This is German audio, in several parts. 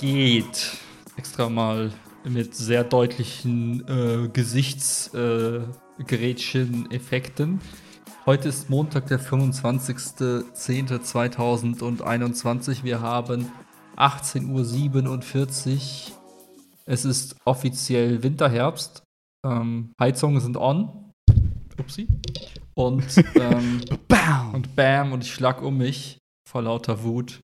Geht? Extra mal mit sehr deutlichen äh, Gesichtsgerätchen-Effekten. Heute ist Montag, der 25.10.2021. Wir haben 18.47 Uhr. Es ist offiziell Winterherbst. Ähm, Heizungen sind on. Upsi. Und, ähm, Bam! und bam, und ich schlag um mich vor lauter Wut.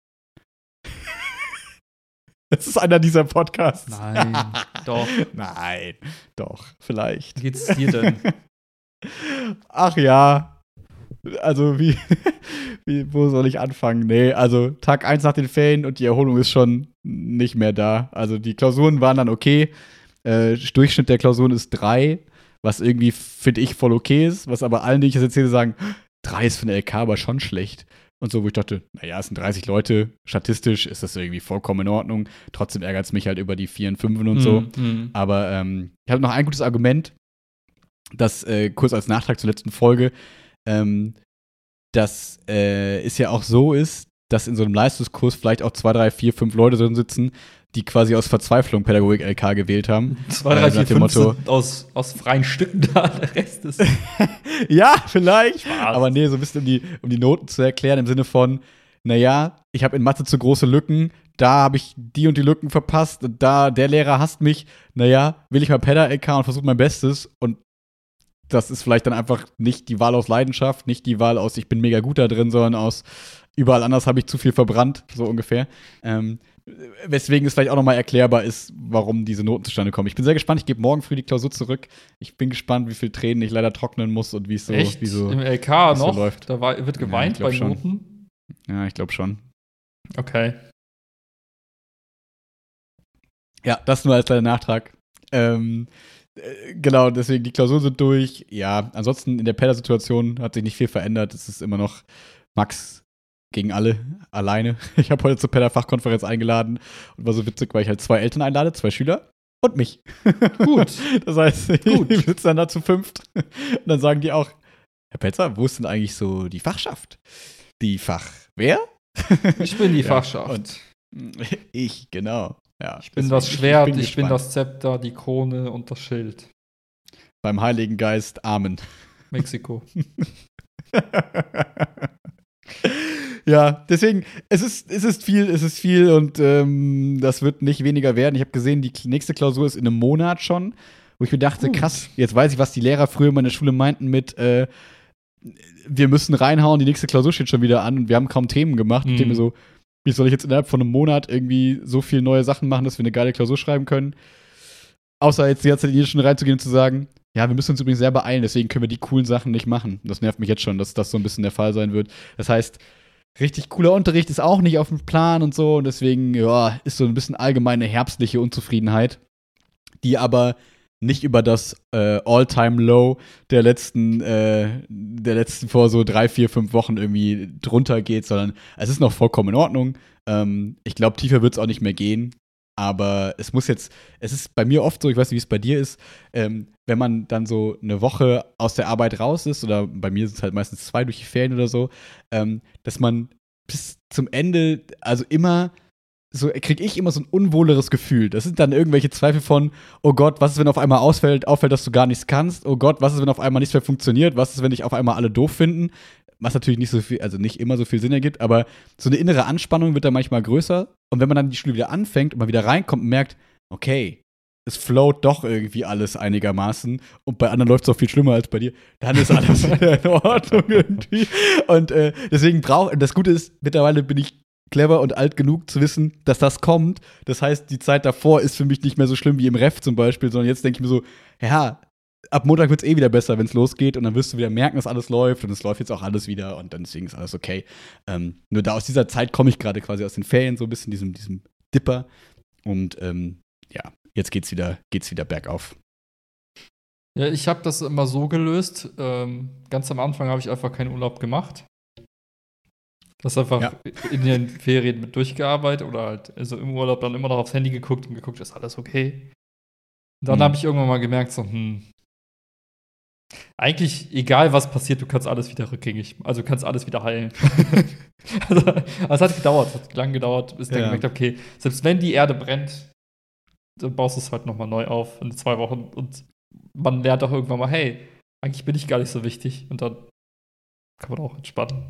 Das ist einer dieser Podcasts. Nein, doch. Nein, doch, vielleicht. Wie geht's dir denn? Ach ja. Also, wie, wie, wo soll ich anfangen? Nee, also Tag 1 nach den Ferien und die Erholung ist schon nicht mehr da. Also, die Klausuren waren dann okay. Äh, Durchschnitt der Klausuren ist 3, was irgendwie, finde ich, voll okay ist. Was aber allen, die ich das erzähle, sagen, 3 ist für eine LK aber schon schlecht. Und so, wo ich dachte, naja, es sind 30 Leute, statistisch ist das irgendwie vollkommen in Ordnung. Trotzdem ärgert es mich halt über die 4 und 5 und so. Mm, Aber ähm, ich habe noch ein gutes Argument, das äh, kurz als Nachtrag zur letzten Folge, ähm, dass äh, es ja auch so ist, dass in so einem Leistungskurs vielleicht auch zwei, drei, vier, fünf Leute drin sitzen, die quasi aus Verzweiflung Pädagogik LK gewählt haben. 2, Äh, 3, nach 4, dem 5 Motto- sind aus, aus freien Stücken da, der Rest ist. ja, vielleicht. Spaß. Aber nee, so ein bisschen um die, um die Noten zu erklären, im Sinne von, naja, ich habe in Mathe zu große Lücken, da habe ich die und die Lücken verpasst, da, der Lehrer hasst mich, naja, will ich mal Pedda-LK und versuche mein Bestes und das ist vielleicht dann einfach nicht die Wahl aus Leidenschaft, nicht die Wahl aus, ich bin mega gut da drin, sondern aus überall anders habe ich zu viel verbrannt, so ungefähr. Ähm, weswegen es vielleicht auch nochmal erklärbar ist, warum diese Noten zustande kommen. Ich bin sehr gespannt, ich gebe morgen früh die Klausur zurück. Ich bin gespannt, wie viel Tränen ich leider trocknen muss und wie es so, Echt? wie so Im LK wie's so noch? läuft. Da war, wird geweint Ja, bei glaub Noten? Ja, ich glaube schon. Okay. Ja, das nur als kleiner Nachtrag. Ähm, äh, genau, deswegen die Klausuren sind durch. Ja, ansonsten in der Pedder-Situation hat sich nicht viel verändert. Es ist immer noch Max gegen alle alleine. Ich habe heute zur Pedder-Fachkonferenz eingeladen und war so witzig, weil ich halt zwei Eltern einlade, zwei Schüler und mich. Gut. Das heißt, Gut. wir sitzen dann da zu fünft und dann sagen die auch, Herr Petzer, wo ist denn eigentlich so die Fachschaft? Die Fach, wer? Ich bin die Ja, Fachschaft. Ich, genau. Ja, ich bin das Schwert, ich bin, gespannt. das Zepter, die Krone und das Schild. Beim Heiligen Geist, Amen. Mexiko. Ja, deswegen, es ist, es ist viel, es ist viel und ähm, das wird nicht weniger werden. Ich habe gesehen, die nächste Klausur ist in einem Monat schon, wo ich mir dachte, Gut. krass, jetzt weiß ich, was die Lehrer früher in meiner Schule meinten mit, äh, wir müssen reinhauen, die nächste Klausur steht schon wieder an und wir haben kaum Themen gemacht. Mhm. Mir so, wie soll ich jetzt innerhalb von einem Monat irgendwie so viel neue Sachen machen, dass wir eine geile Klausur schreiben können? Außer jetzt die ganze Zeit in die schon reinzugehen und zu sagen, ja, wir müssen uns übrigens sehr beeilen, deswegen können wir die coolen Sachen nicht machen. Das nervt mich jetzt schon, dass das so ein bisschen der Fall sein wird. Das heißt, richtig cooler Unterricht ist auch nicht auf dem Plan und so und deswegen, ja, ist so ein bisschen allgemeine herbstliche Unzufriedenheit, die aber nicht über das äh, All-Time-Low der letzten, äh, der letzten vor so drei, vier, fünf Wochen irgendwie drunter geht, sondern es ist noch vollkommen in Ordnung. Ähm, ich glaube, tiefer wird es auch nicht mehr gehen. Aber es muss jetzt, es ist bei mir oft so, ich weiß nicht, wie es bei dir ist, ähm, wenn man dann so eine Woche aus der Arbeit raus ist, oder bei mir sind es halt meistens zwei durch die Ferien oder so, ähm, dass man bis zum Ende, also immer so kriege ich immer so ein unwohleres Gefühl. Das sind dann irgendwelche Zweifel von, oh Gott, was ist, wenn auf einmal ausfällt, auffällt, dass du gar nichts kannst? Oh Gott, was ist, wenn auf einmal nichts mehr funktioniert? Was ist, wenn dich auf einmal alle doof finden? Was natürlich nicht so viel, also nicht immer so viel Sinn ergibt, aber so eine innere Anspannung wird dann manchmal größer. Und wenn man dann die Schule wieder anfängt und man wieder reinkommt und merkt, okay, es float doch irgendwie alles einigermaßen und bei anderen läuft es auch viel schlimmer als bei dir, dann ist alles wieder in Ordnung irgendwie. Und äh, deswegen braucht, das Gute ist, mittlerweile bin ich clever und alt genug zu wissen, dass das kommt. Das heißt, die Zeit davor ist für mich nicht mehr so schlimm wie im Ref zum Beispiel, sondern jetzt denke ich mir so, ja, ab Montag wird es eh wieder besser, wenn es losgeht und dann wirst du wieder merken, dass alles läuft und es läuft jetzt auch alles wieder und dann deswegen ist alles okay. Ähm, nur da aus dieser Zeit komme ich gerade quasi aus den Ferien so ein bisschen, diesem, diesem Dipper und ähm, ja, jetzt geht's wieder, geht's wieder bergauf. Ja, ich habe das immer so gelöst. Ähm, ganz am Anfang habe ich einfach keinen Urlaub gemacht. Das einfach Ja. in den Ferien mit durchgearbeitet oder halt also im Urlaub dann immer noch aufs Handy geguckt und geguckt, ist alles okay. Dann Mhm. habe ich irgendwann mal gemerkt, so, hm, Eigentlich, egal was passiert, du kannst alles wieder rückgängig, also du kannst alles wieder heilen. also, es hat gedauert, es hat lang gedauert, bis ich Ja. gemerkt habe, okay, selbst wenn die Erde brennt, dann baust du es halt nochmal neu auf in zwei Wochen und man lernt auch irgendwann mal, hey, eigentlich bin ich gar nicht so wichtig und dann kann man auch entspannen.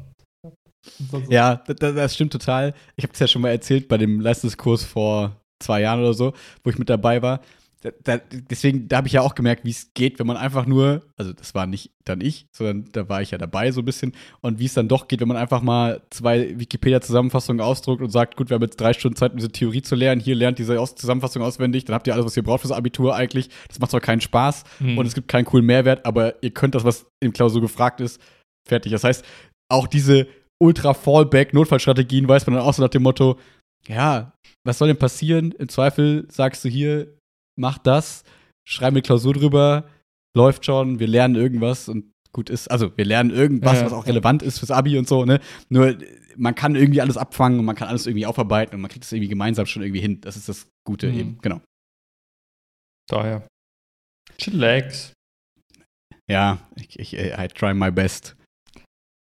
So- Ja, das, das stimmt total. Ich habe es ja schon mal erzählt bei dem Leistungskurs vor zwei Jahren oder so, wo ich mit dabei war. Da, da, deswegen, da habe ich ja auch gemerkt, wie es geht, wenn man einfach nur, also das war nicht dann ich, sondern da war ich ja dabei so ein bisschen und wie es dann doch geht, wenn man einfach mal zwei Wikipedia-Zusammenfassungen ausdruckt und sagt, gut, wir haben jetzt drei Stunden Zeit, um diese Theorie zu lernen, hier lernt diese Aus Zusammenfassung auswendig, dann habt ihr alles, was ihr braucht fürs Abitur eigentlich. Das macht zwar keinen Spaß Hm. und es gibt keinen coolen Mehrwert, aber ihr könnt das, was im Klausur gefragt ist, fertig. Das heißt, auch diese Ultra-Fallback-Notfallstrategien weiß man dann auch so nach dem Motto, ja, was soll denn passieren? Im Zweifel sagst du hier, mach das, schreib eine Klausur drüber, läuft schon, wir lernen irgendwas und gut ist. Also wir lernen irgendwas, Ja, was auch relevant ist fürs Abi und so, ne? Nur man kann irgendwie alles abfangen und man kann alles irgendwie aufarbeiten und man kriegt es irgendwie gemeinsam schon irgendwie hin. Das ist das Gute Mhm. eben, genau. Daher. Chillax. Ja, ich, ich, I try my best.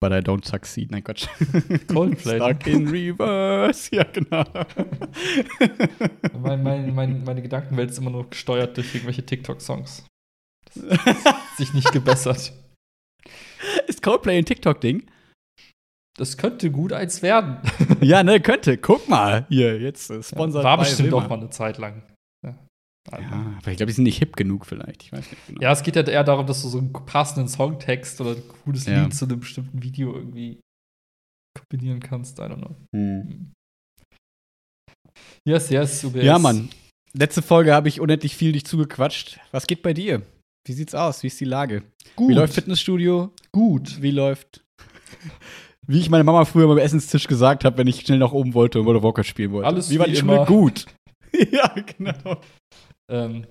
But I don't succeed. Nein, Quatsch. Coldplay. Stuck in reverse. Ja, genau. Mein, mein, mein, meine Gedankenwelt ist immer nur gesteuert durch irgendwelche TikTok-Songs. Sich nicht gebessert. Ist Coldplay ein TikTok-Ding? Das könnte gut eins werden. ja, ne, könnte. Guck mal. Hier, jetzt äh, sponsert War bei bestimmt Wilma. auch mal eine Zeit lang. Ja, Also. Ja, aber ich glaube, die sind nicht hip genug vielleicht. Ich weiß nicht genau. Ja, es geht ja eher darum, dass du so einen passenden Songtext oder ein cooles Ja. Lied zu einem bestimmten Video irgendwie kombinieren kannst. I don't know. Hm. Yes, yes, UBS. Ja, Mann. Letzte Folge habe ich unendlich viel dich zugequatscht. Was geht bei dir? Wie sieht's aus? Wie ist die Lage? Gut. Wie läuft Fitnessstudio? Gut. Wie läuft. Wie ich meine Mama früher beim Essenstisch gesagt habe, wenn ich schnell nach oben wollte und World of Warcraft spielen wollte. Alles wie war die Schule? immer. Gut. ja, genau. Ähm,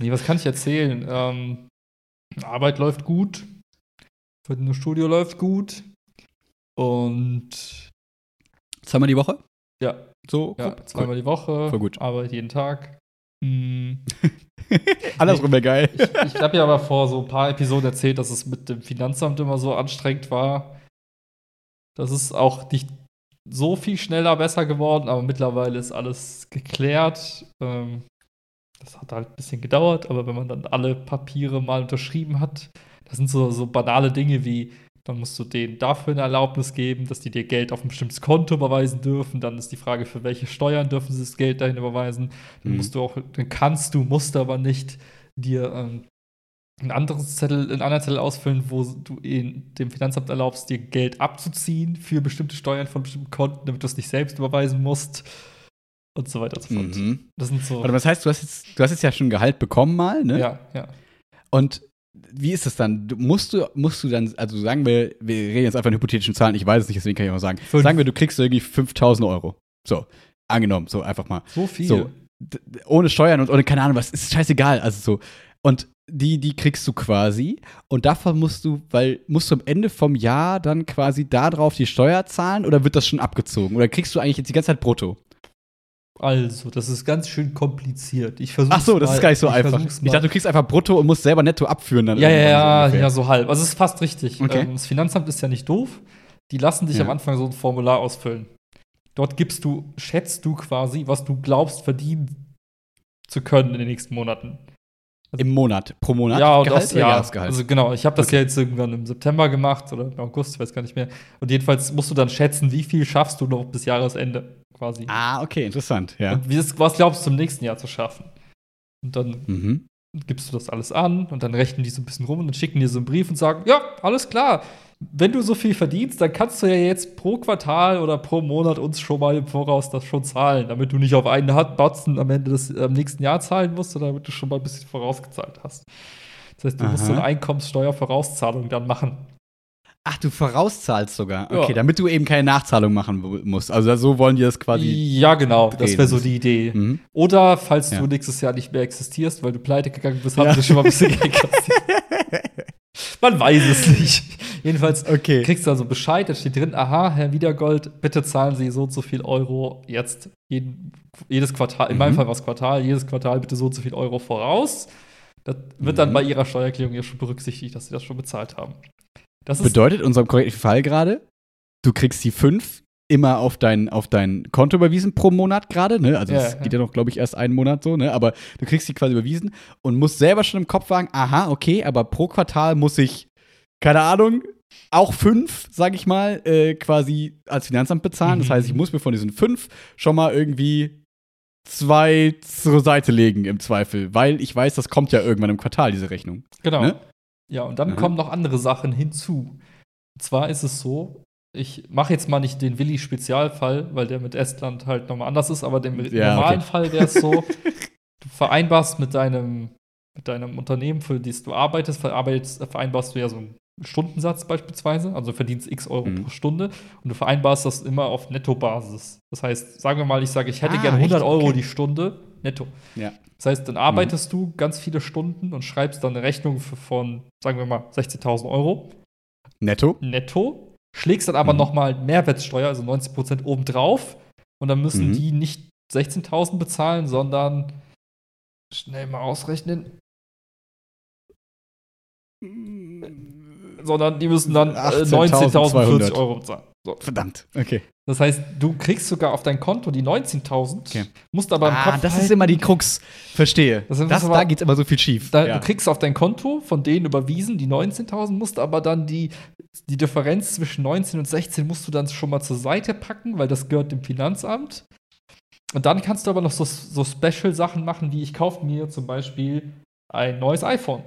nee, was kann ich erzählen? Ähm, Arbeit läuft gut. Fitnessstudio läuft gut. Und Zweimal die Woche? ja, So, ja grob? zweimal die Woche. Voll gut. Arbeit jeden Tag. Hm. Andersrum wäre geil. Ich, ich habe ja aber vor so ein paar Episoden erzählt, dass es mit dem Finanzamt immer so anstrengend war. Das ist auch nicht so viel schneller besser geworden, aber mittlerweile ist alles geklärt. Ähm, das hat halt ein bisschen gedauert, aber wenn man dann alle Papiere mal unterschrieben hat, das sind so, so banale Dinge wie, dann musst du denen dafür eine Erlaubnis geben, dass die dir Geld auf ein bestimmtes Konto überweisen dürfen. Dann ist die Frage, für welche Steuern dürfen sie das Geld dahin überweisen. Dann Mhm. musst du auch, dann kannst du, musst aber nicht dir ähm, ein anderes Zettel, einen anderen Zettel ausfüllen, wo du in dem Finanzamt erlaubst, dir Geld abzuziehen für bestimmte Steuern von bestimmten Konten, damit du es nicht selbst überweisen musst und so weiter und so fort. Mhm. Das sind so. Warte, das heißt, du hast, jetzt, du hast jetzt ja schon Gehalt bekommen mal, ne? ja, ja. Und wie ist es dann? Du, musst, du, musst du dann, also sagen wir, wir reden jetzt einfach in hypothetischen Zahlen, ich weiß es nicht, deswegen kann ich auch sagen. Fünf. Sagen wir, du kriegst irgendwie 5000 Euro. So, angenommen, so einfach mal. So viel. So, ohne Steuern und ohne keine Ahnung was, ist scheißegal. Also so. Und die, die kriegst du quasi. Und davon musst du, weil, musst du am Ende vom Jahr dann quasi darauf die Steuer zahlen oder wird das schon abgezogen? Oder kriegst du eigentlich jetzt die ganze Zeit brutto? Also, das ist ganz schön kompliziert. Ich versuche Ach so, das ist gar nicht so einfach. versuch's Ich mal. dachte, du kriegst einfach brutto und musst selber netto abführen dann. Ja, ja, so ja, so halb. Also es ist fast richtig. Okay. Ähm, das Finanzamt ist ja nicht doof. Die lassen dich Ja. am Anfang so ein Formular ausfüllen. Dort gibst du, schätzt du quasi, was du glaubst, verdienen zu können in den nächsten Monaten. Im Monat, pro Monat? ja, und Gehalt das oder Jahr. Jahresgehalt? Also genau, ich habe das Okay. ja jetzt irgendwann im September gemacht oder im August, ich weiß gar nicht mehr. Und jedenfalls musst du dann schätzen, wie viel schaffst du noch bis Jahresende quasi. ah, okay, interessant, ja. Und was glaubst du im nächsten Jahr zu schaffen? Und dann Mhm. gibst du das alles an und dann rechnen die so ein bisschen rum und dann schicken die so einen Brief und sagen, ja, alles klar. Wenn du so viel verdienst, dann kannst du ja jetzt pro Quartal oder pro Monat uns schon mal im Voraus das schon zahlen, damit du nicht auf einen Batzen am Ende des am nächsten Jahr zahlen musst, sondern damit du schon mal ein bisschen vorausgezahlt hast. Das heißt, du musst so Aha. eine Einkommenssteuervorauszahlung dann machen. Ach, du vorauszahlst sogar. Ja. Okay, damit du eben keine Nachzahlung machen mu- musst. Also so wollen die das quasi. Ja, genau, das drehen wäre so die Idee. Mhm. Oder falls Ja. du nächstes Jahr nicht mehr existierst, weil du pleite gegangen bist, haben Ja. sie schon mal ein bisschen Geld. Man weiß es nicht. Jedenfalls Okay. kriegst du also Bescheid, da steht drin, aha, Herr Wiedergold, bitte zahlen Sie so und so viel Euro jetzt jeden, jedes Quartal, in meinem Mhm. Fall war es Quartal, jedes Quartal bitte so und so viel Euro voraus. Das wird dann Mhm. bei ihrer Steuererklärung ja schon berücksichtigt, dass sie das schon bezahlt haben. Das Bedeutet in unserem korrekten Fall gerade, du kriegst die fünf immer auf dein, auf dein Konto überwiesen pro Monat gerade, ne? Also Ja, das ja. geht ja noch, glaube ich, erst einen Monat so, ne? Aber du kriegst die quasi überwiesen und musst selber schon im Kopf sagen, aha, okay, aber pro Quartal muss ich, keine Ahnung, auch fünf, sag ich mal, äh, quasi als Finanzamt bezahlen. Das Mhm. heißt, ich muss mir von diesen fünf schon mal irgendwie zwei zur Seite legen im Zweifel, weil ich weiß, das kommt ja irgendwann im Quartal, diese Rechnung. Genau. Ne? Ja, und dann Mhm. kommen noch andere Sachen hinzu. Und zwar ist es so, ich mache jetzt mal nicht den Willi-Spezialfall, weil der mit Estland halt nochmal anders ist, aber im Ja, normalen okay. Fall wäre es so, du vereinbarst mit deinem, mit deinem Unternehmen, für das du arbeitest, vereinbarst du ja so einen Stundensatz beispielsweise, also du verdienst x Euro Mhm. pro Stunde und du vereinbarst das immer auf Nettobasis. Das heißt, sagen wir mal, ich sage, ich hätte Ah, gerne 100 echt? Euro Okay. die Stunde netto. Ja. Das heißt, dann arbeitest du ganz viele Stunden und schreibst dann eine Rechnung von, sagen wir mal, 16.000 Euro Netto? netto, schlägst dann aber Mhm. nochmal Mehrwertsteuer, also 90% obendrauf. Und dann müssen Mhm. die nicht 16.000 bezahlen, sondern schnell mal ausrechnen. Sondern die müssen dann äh, 19.040 Euro bezahlen. So. Verdammt. Okay. Das heißt, du kriegst sogar auf dein Konto die 19.000, Okay. musst aber im ah, Kopf das ist halten, immer die Krux. Verstehe. Das Das ist aber- da geht's immer so viel schief. Da, ja. Du kriegst auf dein Konto von denen überwiesen die 19.000, musst aber dann die, die Differenz zwischen 19 und 16 musst du dann schon mal zur Seite packen, weil das gehört dem Finanzamt. Und dann kannst du aber noch so, so Special-Sachen machen, wie ich kaufe mir zum Beispiel ein neues iPhone.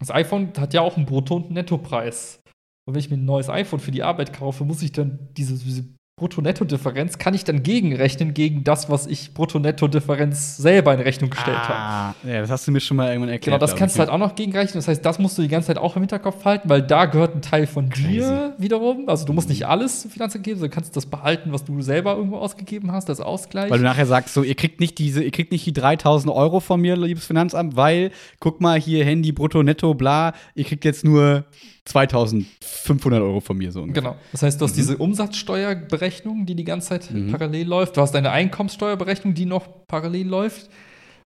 Das iPhone hat ja auch einen Brutto- und Nettopreis. Und wenn ich mir ein neues iPhone für die Arbeit kaufe, muss ich dann diese, diese Brutto-Netto-Differenz, kann ich dann gegenrechnen gegen das, was ich Brutto-Netto-Differenz selber in Rechnung gestellt habe. ah, ja, das hast du mir schon mal irgendwann erklärt. Genau, das kannst du halt auch noch gegenrechnen. Das heißt, das musst du die ganze Zeit auch im Hinterkopf halten, weil da gehört ein Teil von dir wiederum. Also du musst nicht alles zum Finanzamt geben, sondern kannst das behalten, was du selber irgendwo ausgegeben hast, das Ausgleich. Weil du nachher sagst, so, ihr kriegt nicht diese, ihr kriegt nicht die 3000 Euro von mir, liebes Finanzamt, weil, guck mal, hier Handy, Brutto, Netto, bla, ihr kriegt jetzt nur 2500 Euro von mir, so ungefähr. Genau. Das heißt, du hast diese Umsatzsteuerberechnung, die die ganze Zeit Mhm. parallel läuft. Du hast deine Einkommenssteuerberechnung, die noch parallel läuft.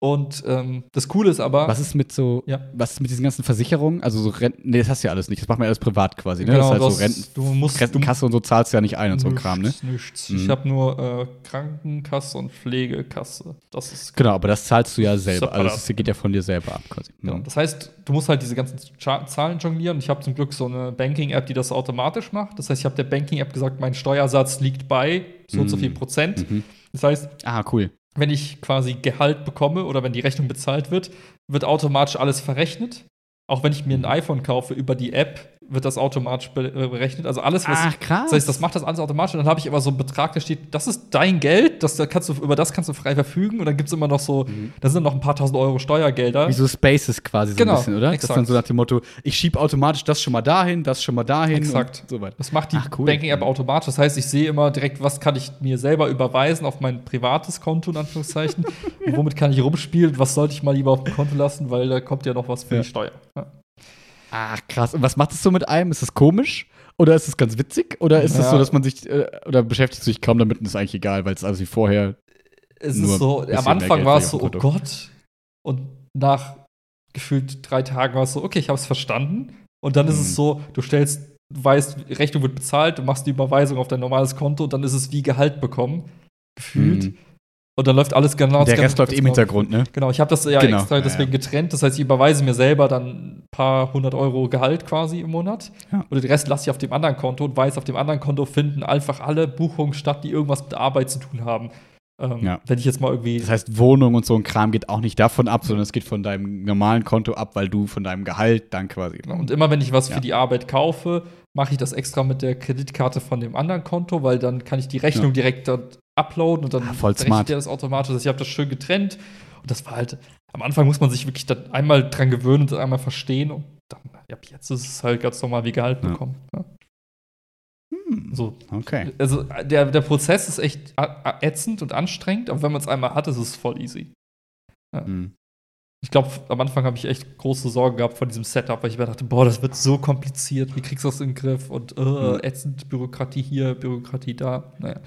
Und ähm, das Coole ist aber, Was ist mit so, Ja. was ist mit diesen ganzen Versicherungen? Also so Renten, nee, das hast du ja alles nicht. Das macht man ja alles privat quasi, ne? Genau, das heißt du so Renten, du musst- Rentenkasse und so zahlst du ja nicht ein und so ein Kram, ne? nichts, nichts. Mhm. Ich habe nur äh, Krankenkasse und Pflegekasse. Das ist Genau, aber das zahlst du ja selber. Separat. Also das geht ja von dir selber ab quasi. Genau. Mhm. Das heißt, du musst halt diese ganzen Zahlen jonglieren. Ich habe zum Glück so eine Banking-App, die das automatisch macht. Das heißt, ich habe der Banking-App gesagt, mein Steuersatz liegt bei so und so Mhm. viel Prozent. Mhm. Das heißt, Ah, cool. Wenn ich quasi Gehalt bekomme oder wenn die Rechnung bezahlt wird, wird automatisch alles verrechnet. Auch wenn ich mir ein iPhone kaufe über die App, wird das automatisch äh, berechnet. Also alles, was ich, krass. das heißt, das macht das alles automatisch. Und dann habe ich aber so einen Betrag, da steht, das ist dein Geld, das, da kannst du, über das kannst du frei verfügen. Und dann gibt es immer noch so, da sind noch ein paar tausend Euro Steuergelder. Wie so Spaces quasi so Genau, ein bisschen, oder? Das ist exakt. dann so nach dem Motto, ich schiebe automatisch das schon mal dahin, das schon mal dahin Exakt. und so weiter. Das macht die Ach, cool. Banking-App automatisch. Das heißt, ich sehe immer direkt, was kann ich mir selber überweisen auf mein privates Konto, in Anführungszeichen. und womit kann ich rumspielen? Was sollte ich mal lieber auf dem Konto lassen, weil da kommt ja noch was für Ja. die Steuer. Ja. Ach, krass. Und was macht es so mit einem? Ist es komisch? Oder ist es ganz witzig? Oder ist es Ja. so, dass man sich, äh, oder beschäftigt sich kaum damit und ist eigentlich egal, weil es alles wie vorher. Es Nur ist so, am Anfang war es so, oh. Gott. Und nach gefühlt drei Tagen war es so, okay, ich habe es verstanden. Und dann ist Mhm. es so, du stellst, du weißt, Rechnung wird bezahlt, du machst die Überweisung auf dein normales Konto und dann ist es wie Gehalt bekommen. Gefühlt. Mhm. Und dann läuft alles genau Der Rest läuft im genau. Hintergrund, ne? Genau, ich habe das ja Genau, extra ja, deswegen ja. getrennt. Das heißt, ich überweise mir selber dann ein paar hundert Euro Gehalt quasi im Monat. Ja. Und den Rest lasse ich auf dem anderen Konto und weiß, auf dem anderen Konto finden einfach alle Buchungen statt, die irgendwas mit Arbeit zu tun haben. Ähm, Ja. Wenn ich jetzt mal irgendwie. Das heißt, Wohnung und so ein Kram geht auch nicht davon ab, sondern es geht von deinem normalen Konto ab, weil du von deinem Gehalt dann quasi. Genau, Und immer wenn ich was Ja. für die Arbeit kaufe, mache ich das extra mit der Kreditkarte von dem anderen Konto, weil dann kann ich die Rechnung Ja. direkt dort uploaden und dann Ah, berechnet der das automatisch. Heißt, ich habe das schön getrennt. Und das war halt, am Anfang muss man sich wirklich dann einmal dran gewöhnen und einmal verstehen. Und dann, ja, jetzt ist es halt ganz normal wie Gehalt Ja. bekommen. Ja. Hm. So. Okay. Also der, der Prozess ist echt ätzend und anstrengend, aber wenn man es einmal hat, ist es voll easy. Hm. Ich glaube, am Anfang habe ich echt große Sorgen gehabt von diesem Setup, weil ich mir dachte, boah, das wird so kompliziert, wie kriegst du das in den Griff? Und äh, ätzend, Bürokratie hier, Bürokratie da. Naja.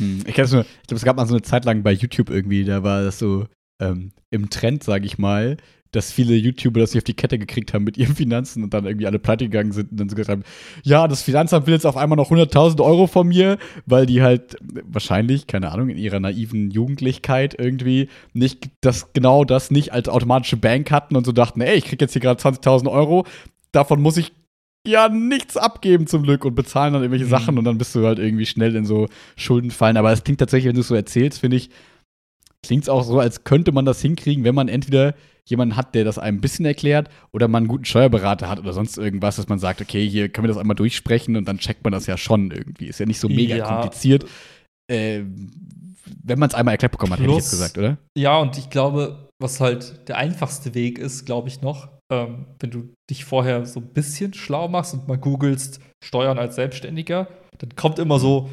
Hm. Ich, kenn's nur- ich glaube, es gab mal so eine Zeit lang bei YouTube irgendwie, da war das so ähm, im Trend, sage ich mal, dass viele YouTuber das nicht auf die Kette gekriegt haben mit ihren Finanzen und dann irgendwie alle pleite gegangen sind und dann so gesagt haben, ja, das Finanzamt will jetzt auf einmal noch 100.000 Euro von mir, weil die halt wahrscheinlich, keine Ahnung, in ihrer naiven Jugendlichkeit irgendwie nicht das genau das nicht als automatische Bank hatten und so dachten, ey, ich krieg jetzt hier gerade 20.000 Euro, davon muss ich ja nichts abgeben zum Glück und bezahlen dann irgendwelche Mhm. Sachen und dann bist du halt irgendwie schnell in so Schulden fallen. Aber es klingt tatsächlich, wenn du es so erzählst, finde ich, klingt es auch so, als könnte man das hinkriegen, wenn man entweder jemanden hat, der das einem ein bisschen erklärt, oder man einen guten Steuerberater hat oder sonst irgendwas, dass man sagt, okay, hier können wir das einmal durchsprechen und dann checkt man das ja schon irgendwie. Ist ja nicht so mega Ja. kompliziert. Äh, wenn man es einmal erklärt bekommen hat, hätte ich Plus- jetzt gesagt, oder? Ja, und ich glaube, was halt der einfachste Weg ist, glaube ich noch, ähm, wenn du dich vorher so ein bisschen schlau machst und mal googelst Steuern als Selbstständiger, dann kommt immer so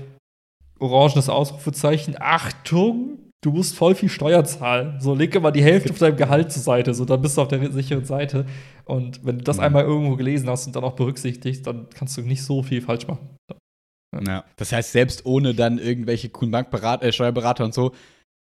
orangenes Ausrufezeichen, Achtung, du musst voll viel Steuer zahlen. So, leg immer die Hälfte von deinem Gehalt zur Seite, so, dann bist du auf der sicheren Seite. Und wenn du das Mhm. einmal irgendwo gelesen hast und dann auch berücksichtigst, dann kannst du nicht so viel falsch machen. Ja. Das heißt, selbst ohne dann irgendwelche coolen Bankberater, äh, Steuerberater und so,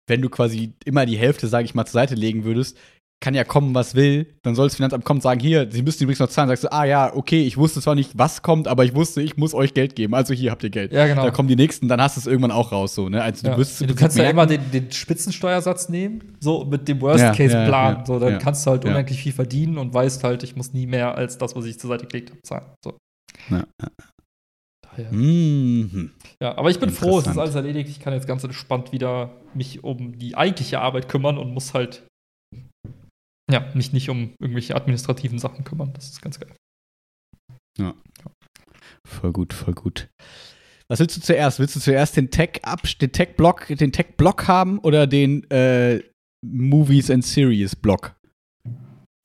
wenn du quasi immer die Hälfte, sage ich mal, zur Seite legen würdest, kann ja kommen, was will, dann soll das Finanzamt kommen und sagen, hier, sie müssen übrigens noch zahlen. Sagst du, ah ja, okay, ich wusste zwar nicht, was kommt, aber ich wusste, ich muss euch Geld geben. Also hier habt ihr Geld. Ja, genau. Da kommen die nächsten, dann hast du es irgendwann auch raus, so, ne? Also Ja. du wirst du kannst ja immer den, den Spitzensteuersatz nehmen, so mit dem Ja, Worst-Case-Plan. ja, ja, so, dann ja. kannst du halt Ja. unendlich viel verdienen und weißt halt, ich muss nie mehr als das, was ich zur Seite gelegt habe, zahlen. So. Ja. Daher. Mhm. Ja, aber ich bin froh, es ist alles erledigt. Ich kann jetzt ganz entspannt wieder mich um die eigentliche Arbeit kümmern und muss halt ja, mich nicht um irgendwelche administrativen Sachen kümmern. Das ist ganz geil. Voll gut, voll gut. Was willst du zuerst? Willst du zuerst den Tech ab, den Tech Block, den Tech Block haben oder den äh, Movies and Series Block?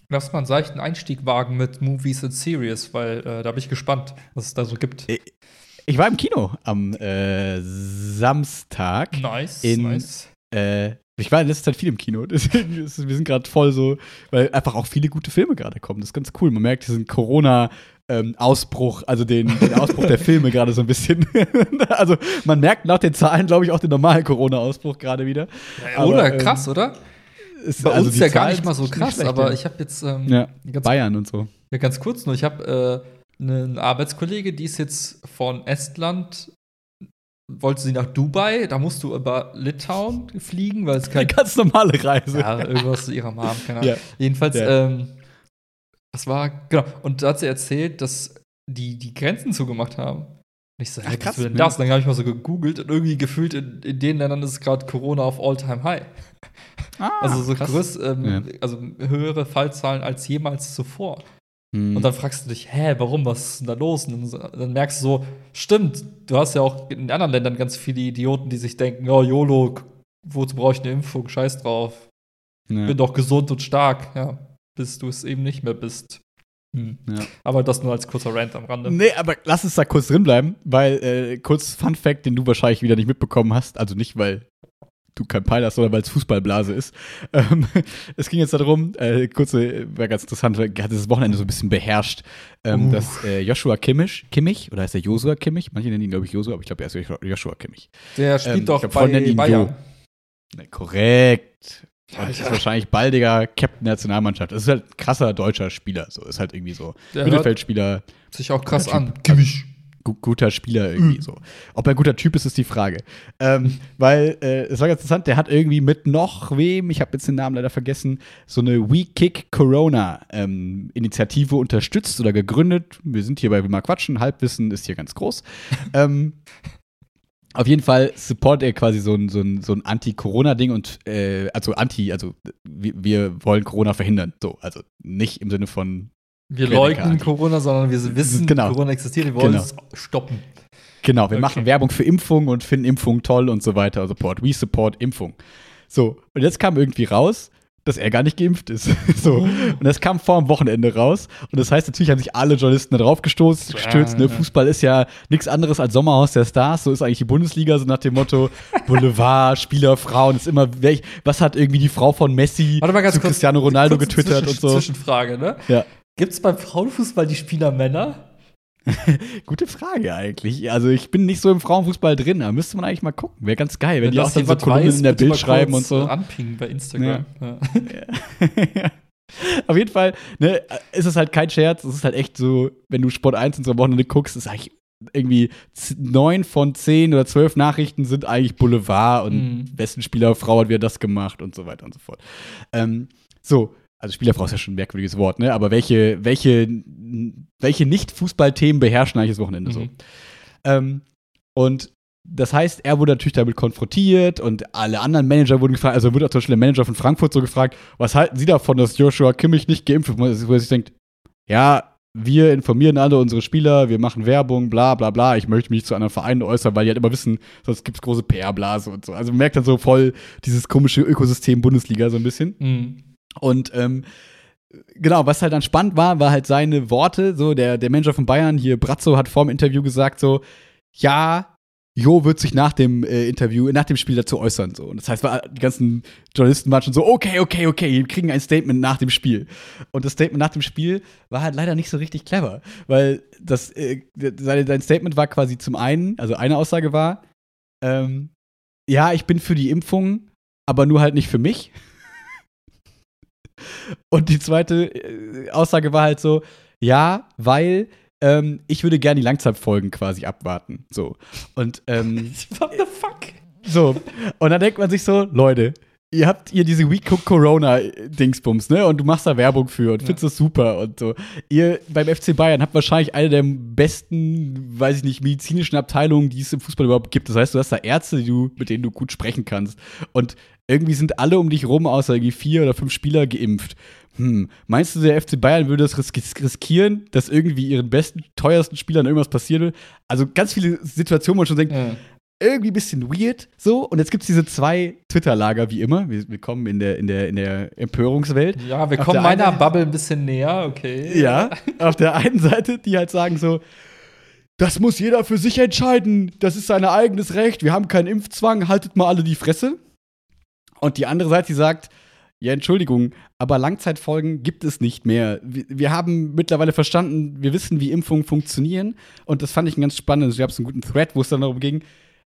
Lass mal einen seichten Einstieg wagen mit Movies and Series, weil äh, da bin ich gespannt, was es da so gibt. Ich war im Kino am äh, Samstag. Nice, In- nice. Äh, ich war in letzter Zeit viel im Kino. Deswegen ist, wir sind gerade voll so, weil einfach auch viele gute Filme gerade kommen. Das ist ganz cool. Man merkt diesen Corona-Ausbruch, also den, den Ausbruch der Filme gerade so ein bisschen. also man merkt nach den Zahlen, glaube ich, auch den normalen Corona-Ausbruch gerade wieder. aber, oder ähm, krass, oder? Ist, Bei also uns die ja gar Zahlen nicht mal so krass, schlecht, aber ja. ich habe jetzt ähm, Ja, Bayern und so. ja, ganz kurz nur, ich habe äh, eine Arbeitskollege, die ist jetzt von Estland, wollte sie nach Dubai, da musst du über Litauen fliegen, weil es Eine kein ganz normale Reise. ja, irgendwas zu ihrer Mom, keine Ahnung. Ja. Jedenfalls, Ja. ähm, das war, genau, und da hat sie erzählt, dass die die Grenzen zugemacht haben. Und ich so, Ach, krass, was will denn das? Und dann habe ich mal so gegoogelt und irgendwie gefühlt in, in den Ländern ist gerade Corona auf All-Time-High. Ah, Also so krass. größ, ähm, Ja. also höhere Fallzahlen als jemals zuvor. Und dann fragst du dich, hä, warum, was ist denn da los? Und dann merkst du so, stimmt, du hast ja auch in anderen Ländern ganz viele Idioten, die sich denken, oh, YOLO, wozu brauche ich eine Impfung? Scheiß drauf. ja. Bin doch gesund und stark, ja, bis du es eben nicht mehr bist. Hm. Ja. Aber das nur als kurzer Rant am Rande. Nee, aber lass uns da kurz drin bleiben, weil äh, kurz Fun Fact, den du wahrscheinlich wieder nicht mitbekommen hast, also nicht, weil du kein Peil hast, sondern weil es Fußballblase ist. Ähm, es ging jetzt darum, äh, kurze, war ganz interessant, hat dieses Wochenende so ein bisschen beherrscht, ähm, dass äh, Joshua Kimmich, Kimmich, oder heißt er Joshua Kimmich? Manche nennen ihn, glaube ich, Joshua, aber ich glaube, er ist Joshua- Kimmich. Der spielt Ähm, doch glaub, bei nennen ihn Bayern. Jo. Korrekt. Und ist wahrscheinlich baldiger Captain der Nationalmannschaft. Das ist halt ein krasser deutscher Spieler, so ist halt irgendwie so. Der hört Mittelfeldspieler, sich auch krass an. Kimmich. Gu guter Spieler irgendwie so. Ob er ein guter Typ ist, ist die Frage. Ähm, weil äh, es war ganz interessant, der hat irgendwie mit noch wem, ich habe jetzt den Namen leider vergessen, so eine We Kick Corona ähm, Initiative unterstützt oder gegründet. Wir sind hier bei mal quatschen, Halbwissen ist hier ganz groß. ähm, auf jeden Fall supportet er quasi so ein, so ein, so ein Anti-Corona-Ding und äh, also Anti, also wir, wir wollen Corona verhindern. So, also nicht im Sinne von Wir leugnen anti. Corona, sondern wir wissen, Genau. Corona existiert, wir wollen Genau. es stoppen. Genau, wir Okay. machen Werbung für Impfung und finden Impfung toll und so weiter. und Support. We support Impfung. So, und jetzt kam irgendwie raus, dass er gar nicht geimpft ist. so. Und das kam vor dem Wochenende raus. Und das heißt, natürlich haben sich alle Journalisten da drauf gestoßen, gestürzt. Ne? Fußball ist ja nichts anderes als Sommerhaus der Stars. So ist eigentlich die Bundesliga, so nach dem Motto Boulevard, Spieler, Frauen, ist immer, welch, was hat irgendwie die Frau von Messi Warte mal ganz zu kurz. Cristiano Ronaldo kurze getwittert und so. Zwischenfrage, ne? Ja. Gibt es beim Frauenfußball die Spieler Männer? Gute Frage eigentlich. Also ich bin nicht so im Frauenfußball drin, da müsste man eigentlich mal gucken. Wäre ganz geil, wenn, die auch dann so Kolumnen weiß, in der Bild schreiben und so. äh, Anpingen bei Instagram. Ja. Auf jeden Fall, ne, ist es halt kein Scherz. Es ist halt echt so, wenn du Sport 1 in so Wochenende guckst, ist eigentlich irgendwie neun von zehn oder zwölf Nachrichten sind eigentlich Boulevard und mhm. wessen Spielerfrau hat wieder das gemacht und so weiter und so fort. Ähm, so, also Spielerfrau ist ja schon ein merkwürdiges Wort, ne? Aber welche, welche, welche Nicht-Fußballthemen beherrschen eigentlich das Wochenende mhm. so? Ähm, und das heißt, er wurde natürlich damit konfrontiert und alle anderen Manager wurden gefragt, also wurde auch zum Beispiel der Manager von Frankfurt so gefragt, was halten Sie davon, dass Joshua Kimmich nicht geimpft ist? Wo er sich denkt, ja, wir informieren alle unsere Spieler, wir machen Werbung, bla bla bla. Ich möchte mich zu anderen Vereinen äußern, weil die halt immer wissen, sonst gibt es große PR-Blase und so. Also man merkt dann so voll dieses komische Ökosystem Bundesliga so ein bisschen. Mhm. Und ähm, genau, was halt dann spannend war, war halt seine Worte. So, der, der Manager von Bayern, hier Brazzo, hat vor dem Interview gesagt: so, ja, Jo wird sich nach dem äh, Interview, nach dem Spiel dazu äußern. So. Und das heißt, die ganzen Journalisten waren schon so, okay, okay, okay, wir kriegen ein Statement nach dem Spiel. Und das Statement nach dem Spiel war halt leider nicht so richtig clever, weil das, äh, sein, sein Statement war quasi zum einen, also eine Aussage war, ähm, ja, ich bin für die Impfung, aber nur halt nicht für mich. Und die zweite äh, Aussage war halt so, ja, weil ähm, ich würde gerne die Langzeitfolgen quasi abwarten. So. Und, ähm, What the fuck? So. Und dann denkt man sich so, Leute, ihr habt ihr diese Week Corona Dingsbums, ne? Und du machst da Werbung für und ja. findest das super und so. Ihr beim FC Bayern habt wahrscheinlich eine der besten, weiß ich nicht, medizinischen Abteilungen, die es im Fußball überhaupt gibt. Das heißt, du hast da Ärzte, die du, mit denen du gut sprechen kannst. Und irgendwie sind alle um dich rum, außer irgendwie vier oder fünf Spieler, geimpft hm, meinst du, der FC Bayern würde das riskieren, dass irgendwie ihren besten, teuersten Spielern irgendwas passieren will? Also ganz viele Situationen, wo man schon denkt, ja. irgendwie ein bisschen weird so. Und jetzt gibt es diese zwei Twitter-Lager, wie immer. Wir, wir, kommen in der, in, der, in der Empörungswelt. Ja, wir auf kommen meiner Bubble ein bisschen näher, okay. Ja, auf der einen Seite, die halt sagen so, das muss jeder für sich entscheiden. Das ist sein eigenes Recht. Wir haben keinen Impfzwang. Haltet mal alle die Fresse. Und die andere Seite, die sagt, ja, Entschuldigung, aber Langzeitfolgen gibt es nicht mehr. Wir, wir, haben mittlerweile verstanden, wir wissen, wie Impfungen funktionieren. Und das fand ich ein ganz spannend. Ich habe einen guten Thread, wo es dann darum ging,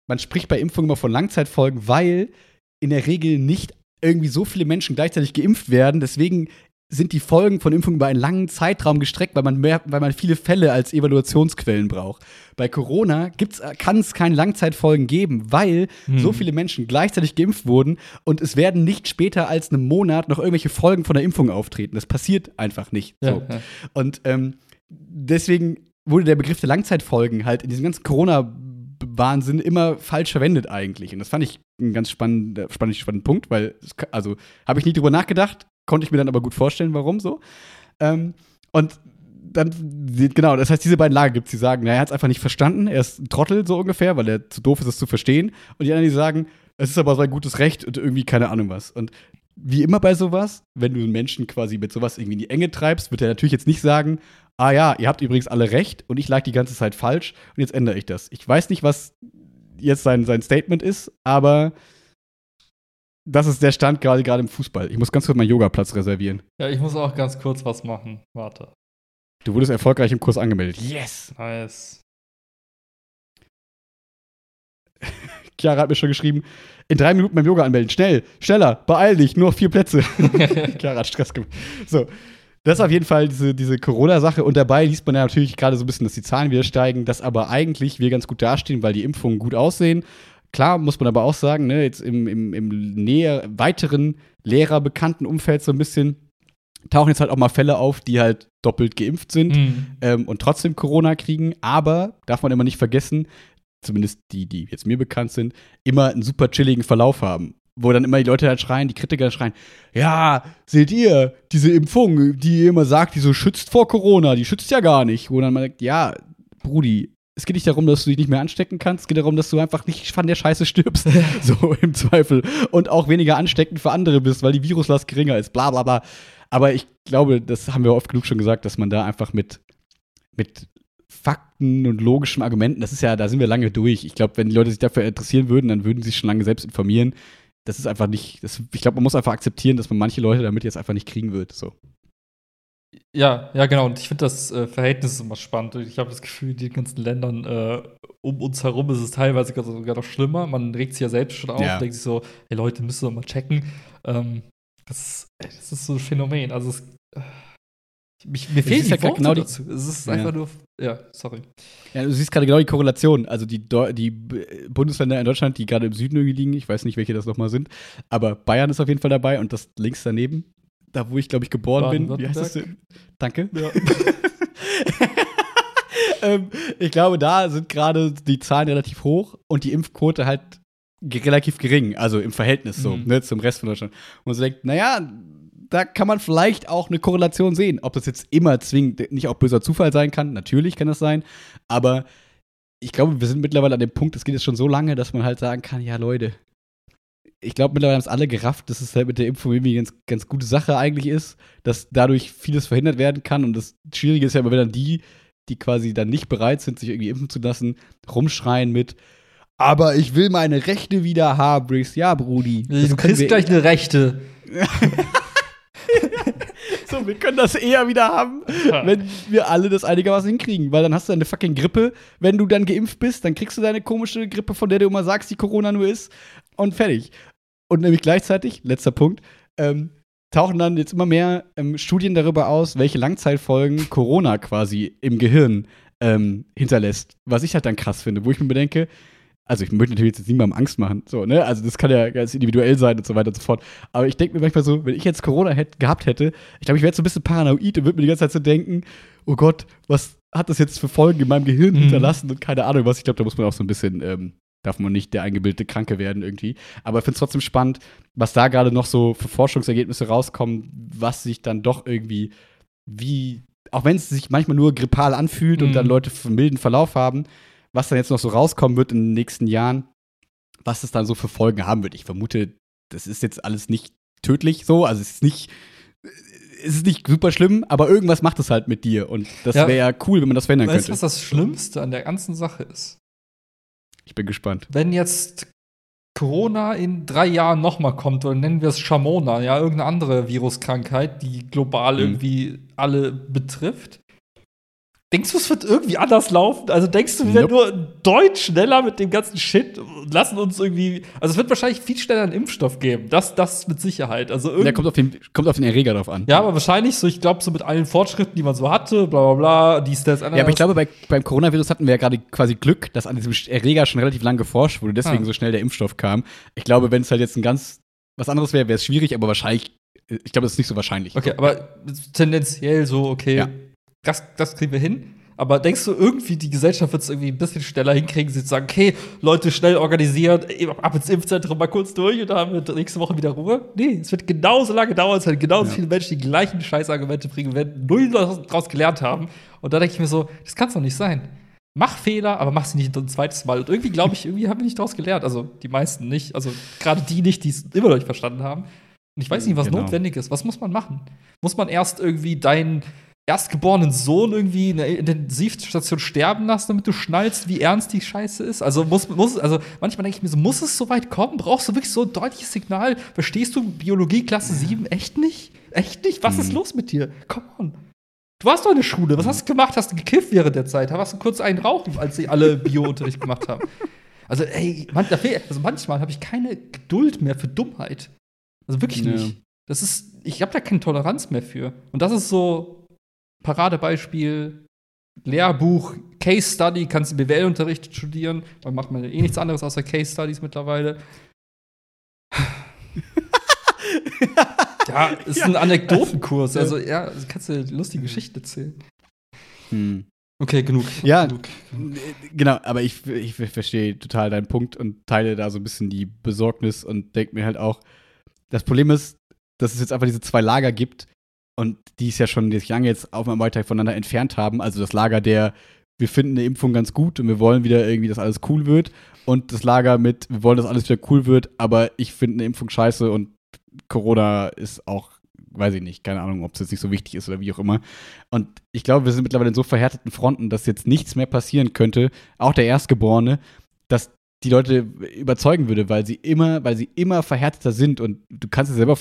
man spricht bei Impfungen immer von Langzeitfolgen, weil in der Regel nicht irgendwie so viele Menschen gleichzeitig geimpft werden. Deswegen sind die Folgen von Impfungen über einen langen Zeitraum gestreckt, weil man, mehr, weil man viele Fälle als Evaluationsquellen braucht. Bei Corona kann es keine Langzeitfolgen geben, weil hm. so viele Menschen gleichzeitig geimpft wurden und es werden nicht später als einen Monat noch irgendwelche Folgen von der Impfung auftreten. Das passiert einfach nicht. So. Ja. Und ähm, deswegen wurde der Begriff der Langzeitfolgen halt in diesem ganzen Corona- Wahnsinn immer falsch verwendet eigentlich. Und das fand ich einen ganz spannenden, spannend, spannenden Punkt, weil, also, habe ich nie drüber nachgedacht, Konnte ich mir dann aber gut vorstellen, warum so. Ähm, und dann, genau, das heißt, diese beiden Lager gibt es, die sagen, na, er hat es einfach nicht verstanden, er ist ein Trottel so ungefähr, weil er zu doof ist, es zu verstehen. Und die anderen, die sagen, es ist aber sein gutes Recht und irgendwie keine Ahnung was. Und wie immer bei sowas, wenn du einen Menschen quasi mit sowas irgendwie in die Enge treibst, wird er natürlich jetzt nicht sagen, ah ja, ihr habt übrigens alle recht und ich lag die ganze Zeit falsch und jetzt ändere ich das. Ich weiß nicht, was jetzt sein, sein Statement ist, aber das ist der Stand gerade gerade im Fußball. Ich muss ganz kurz meinen Yogaplatz reservieren. Ja, ich muss auch ganz kurz was machen. Warte. Du wurdest erfolgreich im Kurs angemeldet. Yes! Nice. Chiara hat mir schon geschrieben, in drei Minuten beim Yoga anmelden. Schnell, schneller, beeil dich, nur vier Plätze. Chiara hat Stress gemacht. So, das ist auf jeden Fall diese, diese Corona-Sache. Und dabei liest man ja natürlich gerade so ein bisschen, dass die Zahlen wieder steigen, dass aber eigentlich wir ganz gut dastehen, weil die Impfungen gut aussehen. Klar muss man aber auch sagen, ne, jetzt im, im, im näher, weiteren lehrerbekannten Umfeld so ein bisschen tauchen jetzt halt auch mal Fälle auf, die halt doppelt geimpft sind mhm. ähm, und trotzdem Corona kriegen. Aber darf man immer nicht vergessen, zumindest die, die jetzt mir bekannt sind, immer einen super chilligen Verlauf haben. Wo dann immer die Leute halt schreien, die Kritiker schreien, ja, seht ihr, diese Impfung, die ihr immer sagt, die so schützt vor Corona, die schützt ja gar nicht. Wo dann man sagt, ja, Brudi, es geht nicht darum, dass du dich nicht mehr anstecken kannst. Es geht darum, dass du einfach nicht von der Scheiße stirbst. so im Zweifel. Und auch weniger ansteckend für andere bist, weil die Viruslast geringer ist. Bla, bla, bla. Aber ich glaube, das haben wir oft genug schon gesagt, dass man da einfach mit, mit Fakten und logischen Argumenten, das ist ja, da sind wir lange durch. Ich glaube, wenn die Leute sich dafür interessieren würden, dann würden sie sich schon lange selbst informieren. Das ist einfach nicht, das, ich glaube, man muss einfach akzeptieren, dass man manche Leute damit jetzt einfach nicht kriegen wird. So. Ja, ja, genau. Und ich finde das äh, Verhältnis immer spannend. Ich habe das Gefühl, in den ganzen Ländern äh, um uns herum ist es teilweise sogar noch schlimmer. Man regt sich ja selbst schon auf, ja. denkt sich so, hey Leute, ihr doch mal checken. Ähm, Das, das ist so ein Phänomen. Also es, äh, mich, mir die ja Worte genau die- dazu. Es ist Ja. einfach nur. Ja, sorry. Ja, du siehst gerade genau die Korrelation. Also die, die Bundesländer in Deutschland, die gerade im Süden irgendwie liegen, ich weiß nicht, welche das nochmal sind, aber Bayern ist auf jeden Fall dabei und das links daneben, da wo ich, glaube ich, geboren bin. Wie heißt das denn? Danke. Ja. ähm, ich glaube, da sind gerade die Zahlen relativ hoch und die Impfquote halt relativ gering, also im Verhältnis so, Mhm. ne, zum Rest von Deutschland. Und man so denkt, naja, da kann man vielleicht auch eine Korrelation sehen. Ob das jetzt immer zwingend nicht auch böser Zufall sein kann, natürlich kann das sein, aber ich glaube, wir sind mittlerweile an dem Punkt, es geht jetzt schon so lange, dass man halt sagen kann, ja, Leute, ich glaube, mittlerweile haben es alle gerafft, dass es halt mit der Impfung irgendwie eine ganz, ganz gute Sache eigentlich ist, dass dadurch vieles verhindert werden kann. Und das Schwierige ist ja immer, wenn dann die, die quasi dann nicht bereit sind, sich irgendwie impfen zu lassen, rumschreien mit, aber ich will meine Rechte wieder haben, Briggs. Ja, Brudi. Du kriegst gleich eine Rechte. So, wir können das eher wieder haben, wenn wir alle das einigermaßen hinkriegen. Weil dann hast du eine fucking Grippe. Wenn du dann geimpft bist, dann kriegst du deine komische Grippe, von der du immer sagst, die Corona nur ist. Und fertig. Und nämlich gleichzeitig, letzter Punkt, ähm, tauchen dann jetzt immer mehr ähm, Studien darüber aus, welche Langzeitfolgen Corona quasi im Gehirn ähm, hinterlässt. Was ich halt dann krass finde, wo ich mir bedenke, also ich möchte natürlich jetzt niemandem Angst machen, so, ne? Also das kann ja ganz individuell sein und so weiter und so fort. Aber ich denke mir manchmal so, wenn ich jetzt Corona hätt, gehabt hätte, ich glaube, ich wäre so ein bisschen paranoid und würde mir die ganze Zeit so denken, oh Gott, was hat das jetzt für Folgen in meinem Gehirn Mhm. hinterlassen und keine Ahnung was. Ich glaube, da muss man auch so ein bisschen, ähm, darf man nicht der eingebildete Kranke werden irgendwie. Aber ich finde es trotzdem spannend, was da gerade noch so für Forschungsergebnisse rauskommen, was sich dann doch irgendwie, wie, auch wenn es sich manchmal nur grippal anfühlt und Mhm. dann Leute einen milden Verlauf haben, was dann jetzt noch so rauskommen wird in den nächsten Jahren, was es dann so für Folgen haben wird. Ich vermute, das ist jetzt alles nicht tödlich so, also es ist nicht, es ist nicht super schlimm, aber irgendwas macht es halt mit dir und das Ja. wäre ja cool, wenn man das verändern Weißt du, könnte. was das Schlimmste an der ganzen Sache ist? Ich bin gespannt. Wenn jetzt Corona in drei Jahren nochmal kommt, oder nennen wir es Shamona, ja, irgendeine andere Viruskrankheit, die global Mhm. irgendwie alle betrifft. Denkst du, es wird irgendwie anders laufen? Also denkst du, wir werden Nope. nur Deutsch schneller mit dem ganzen Shit und lassen uns irgendwie. Also es wird wahrscheinlich viel schneller einen Impfstoff geben. Das, das mit Sicherheit. Also irgendwie. kommt auf den, kommt auf den Erreger drauf an. Ja, aber wahrscheinlich so, ich glaube, so mit allen Fortschritten, die man so hatte, bla bla bla, dies, das, Ja, aber ich glaube, bei, beim Coronavirus hatten wir ja gerade quasi Glück, dass an diesem Erreger schon relativ lang geforscht wurde, deswegen Ah. so schnell der Impfstoff kam. Ich glaube, wenn es halt jetzt ein ganz was anderes wäre, wäre es schwierig, aber wahrscheinlich, ich glaube, das ist nicht so wahrscheinlich. Okay, aber tendenziell so, okay, Ja. Das, das kriegen wir hin. Aber denkst du irgendwie, die Gesellschaft wird es irgendwie ein bisschen schneller hinkriegen, sie zu sagen, okay, Leute, schnell organisiert, ey, ab ins Impfzentrum mal kurz durch und dann haben wir nächste Woche wieder Ruhe? Nee, es wird genauso lange dauern, es werden genauso Ja. viele Menschen die gleichen Scheißargumente bringen, werden null daraus gelernt haben. Und da denke ich mir so, das kann es doch nicht sein. Mach Fehler, aber mach sie nicht ein zweites Mal. Und irgendwie glaube ich, irgendwie haben wir nicht daraus gelernt. Also die meisten nicht. Also gerade die nicht, die es immer noch nicht verstanden haben. Und ich weiß nicht, was Genau. notwendig ist. Was muss man machen? Muss man erst irgendwie deinen erstgeborenen Sohn irgendwie in der Intensivstation sterben lassen, damit du schnallst, wie ernst die Scheiße ist? Also muss, muss also manchmal denke ich mir so, muss es so weit kommen? Brauchst du wirklich so ein deutliches Signal? Verstehst du Biologie Klasse 7 echt nicht? Echt nicht? Was ist Mhm. los mit dir? Come on. Du warst doch in der Schule. Was hast du gemacht? Hast du gekifft während der Zeit? Hast du kurz einen rauchen, als sie alle Bio-Unterricht gemacht haben? Also, ey, man, also manchmal habe ich keine Geduld mehr für Dummheit. Also wirklich Ja. nicht. Das ist, ich habe da keine Toleranz mehr für. Und das ist so Paradebeispiel, Lehrbuch, Case Study, kannst du BWL-Unterricht studieren, weil macht man ja eh nichts anderes außer Case Studies mittlerweile. ja, ist ein Anekdotenkurs. Also, ja, also kannst du lustige Geschichten erzählen. Hm. Okay, genug. Ja. genug. Genau, aber ich, ich verstehe total deinen Punkt und teile da so ein bisschen die Besorgnis und denke mir halt auch, das Problem ist, dass es jetzt einfach diese zwei Lager gibt und die es ja schon sich lange jetzt auf einmal weiter voneinander entfernt haben. Also das Lager der, wir finden eine Impfung ganz gut und wir wollen wieder irgendwie, dass alles cool wird und das Lager mit, wir wollen, dass alles wieder cool wird, aber ich finde eine Impfung scheiße und Corona ist auch, weiß ich nicht, keine Ahnung, ob es jetzt nicht so wichtig ist oder wie auch immer. Und ich glaube, wir sind mittlerweile in so verhärteten Fronten, dass jetzt nichts mehr passieren könnte, auch der Erstgeborene, die Leute überzeugen würde, weil sie immer, weil sie immer verhärteter sind und du kannst ja selber,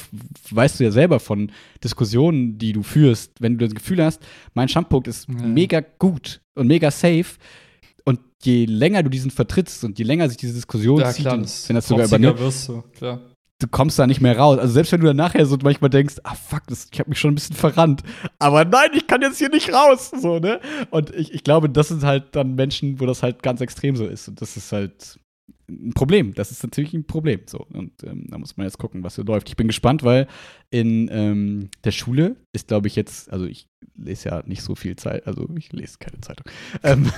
weißt du ja selber von Diskussionen, die du führst, wenn du das Gefühl hast, mein Standpunkt ist Ja. mega gut und mega safe und je länger du diesen vertrittst und je länger sich diese Diskussion Ja, zieht, klar, das wenn das sogar übernimmt, wirst du, klar. du kommst da nicht mehr raus. Also selbst wenn du dann nachher so manchmal denkst, ah fuck, das, ich habe mich schon ein bisschen verrannt. Aber nein, ich kann jetzt hier nicht raus. So, ne? Und ich, ich glaube, das sind halt dann Menschen, wo das halt ganz extrem so ist. Und das ist halt ein Problem. Das ist natürlich ein Problem. So. Und ähm, da muss man jetzt gucken, was so läuft. Ich bin gespannt, weil in ähm, der Schule ist, glaube ich, jetzt, also ich lese ja nicht so viel Zeit, also ich lese keine Zeitung. ähm,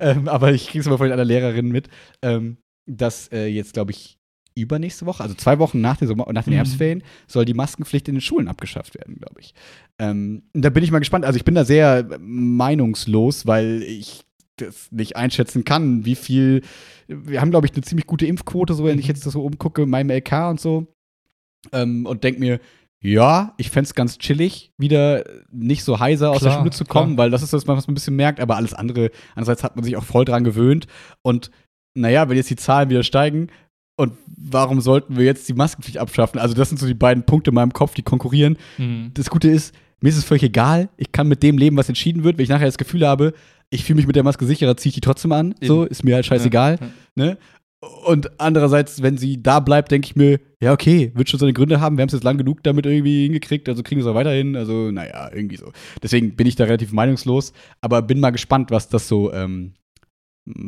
ähm, aber ich kriege es immer von einer Lehrerin mit, ähm, dass äh, jetzt, glaube ich, übernächste Woche, also zwei Wochen nach, der Sommer nach den Mhm. Herbstferien, soll die Maskenpflicht in den Schulen abgeschafft werden, glaube ich. Ähm, da bin ich mal gespannt. Also ich bin da sehr meinungslos, weil ich das nicht einschätzen kann, wie viel. Wir haben, glaube ich, eine ziemlich gute Impfquote, so wenn ich jetzt das so umgucke, meinem LK und so. Ähm, und denke mir, ja, ich fände es ganz chillig, wieder nicht so heiser aus der Klar, Schule zu kommen, klar. weil das ist das, was man ein bisschen merkt, aber alles andere, andererseits hat man sich auch voll dran gewöhnt. Und naja, wenn jetzt die Zahlen wieder steigen, und warum sollten wir jetzt die Maskenpflicht abschaffen? Also, das sind so die beiden Punkte in meinem Kopf, die konkurrieren. Mhm. Das Gute ist, mir ist es völlig egal. Ich kann mit dem leben, was entschieden wird. Wenn ich nachher das Gefühl habe, ich fühle mich mit der Maske sicherer, ziehe ich die trotzdem an. So, ist mir halt scheißegal. Ja. Ne? Und andererseits, wenn sie da bleibt, denke ich mir, ja, okay, wird schon seine Gründe haben. Wir haben es jetzt lang genug damit irgendwie hingekriegt, also kriegen wir es auch weiterhin. Also, naja, irgendwie so. Deswegen bin ich da relativ meinungslos, aber bin mal gespannt, was das so ähm,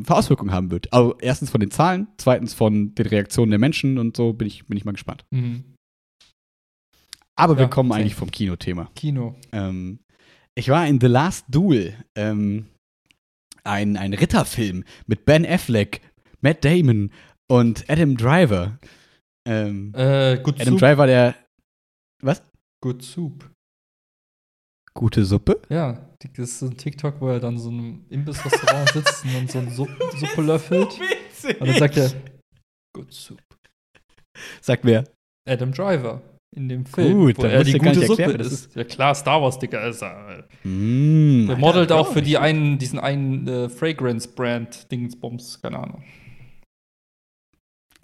für Auswirkungen haben wird. Also, erstens von den Zahlen, zweitens von den Reaktionen der Menschen und so bin ich, bin ich mal gespannt. Mhm. Aber wir Ja, kommen same. eigentlich vom Kinothema. Kino. Ähm, ich war in The Last Duel, ähm, ein, ein Ritterfilm mit Ben Affleck, Matt Damon und Adam Driver. Ähm, Äh, Adam Soup. Driver, der. Was? Good Soup. Gute Suppe? Ja, das ist so ein TikTok, wo er dann so in einem Imbissrestaurant sitzt und so eine Suppe, Suppe löffelt. Und dann sagt er, Good Soup. Sagt wer? Adam Driver in dem Film, Gut, wo dann er musst die du gar gute nicht Suppe erklären, ist. Ja klar, Star Wars Dicker ist er. Mm, Der Alter, modelt auch glaub für die einen, diesen einen äh, Fragrance-Brand Dingsbums, keine Ahnung.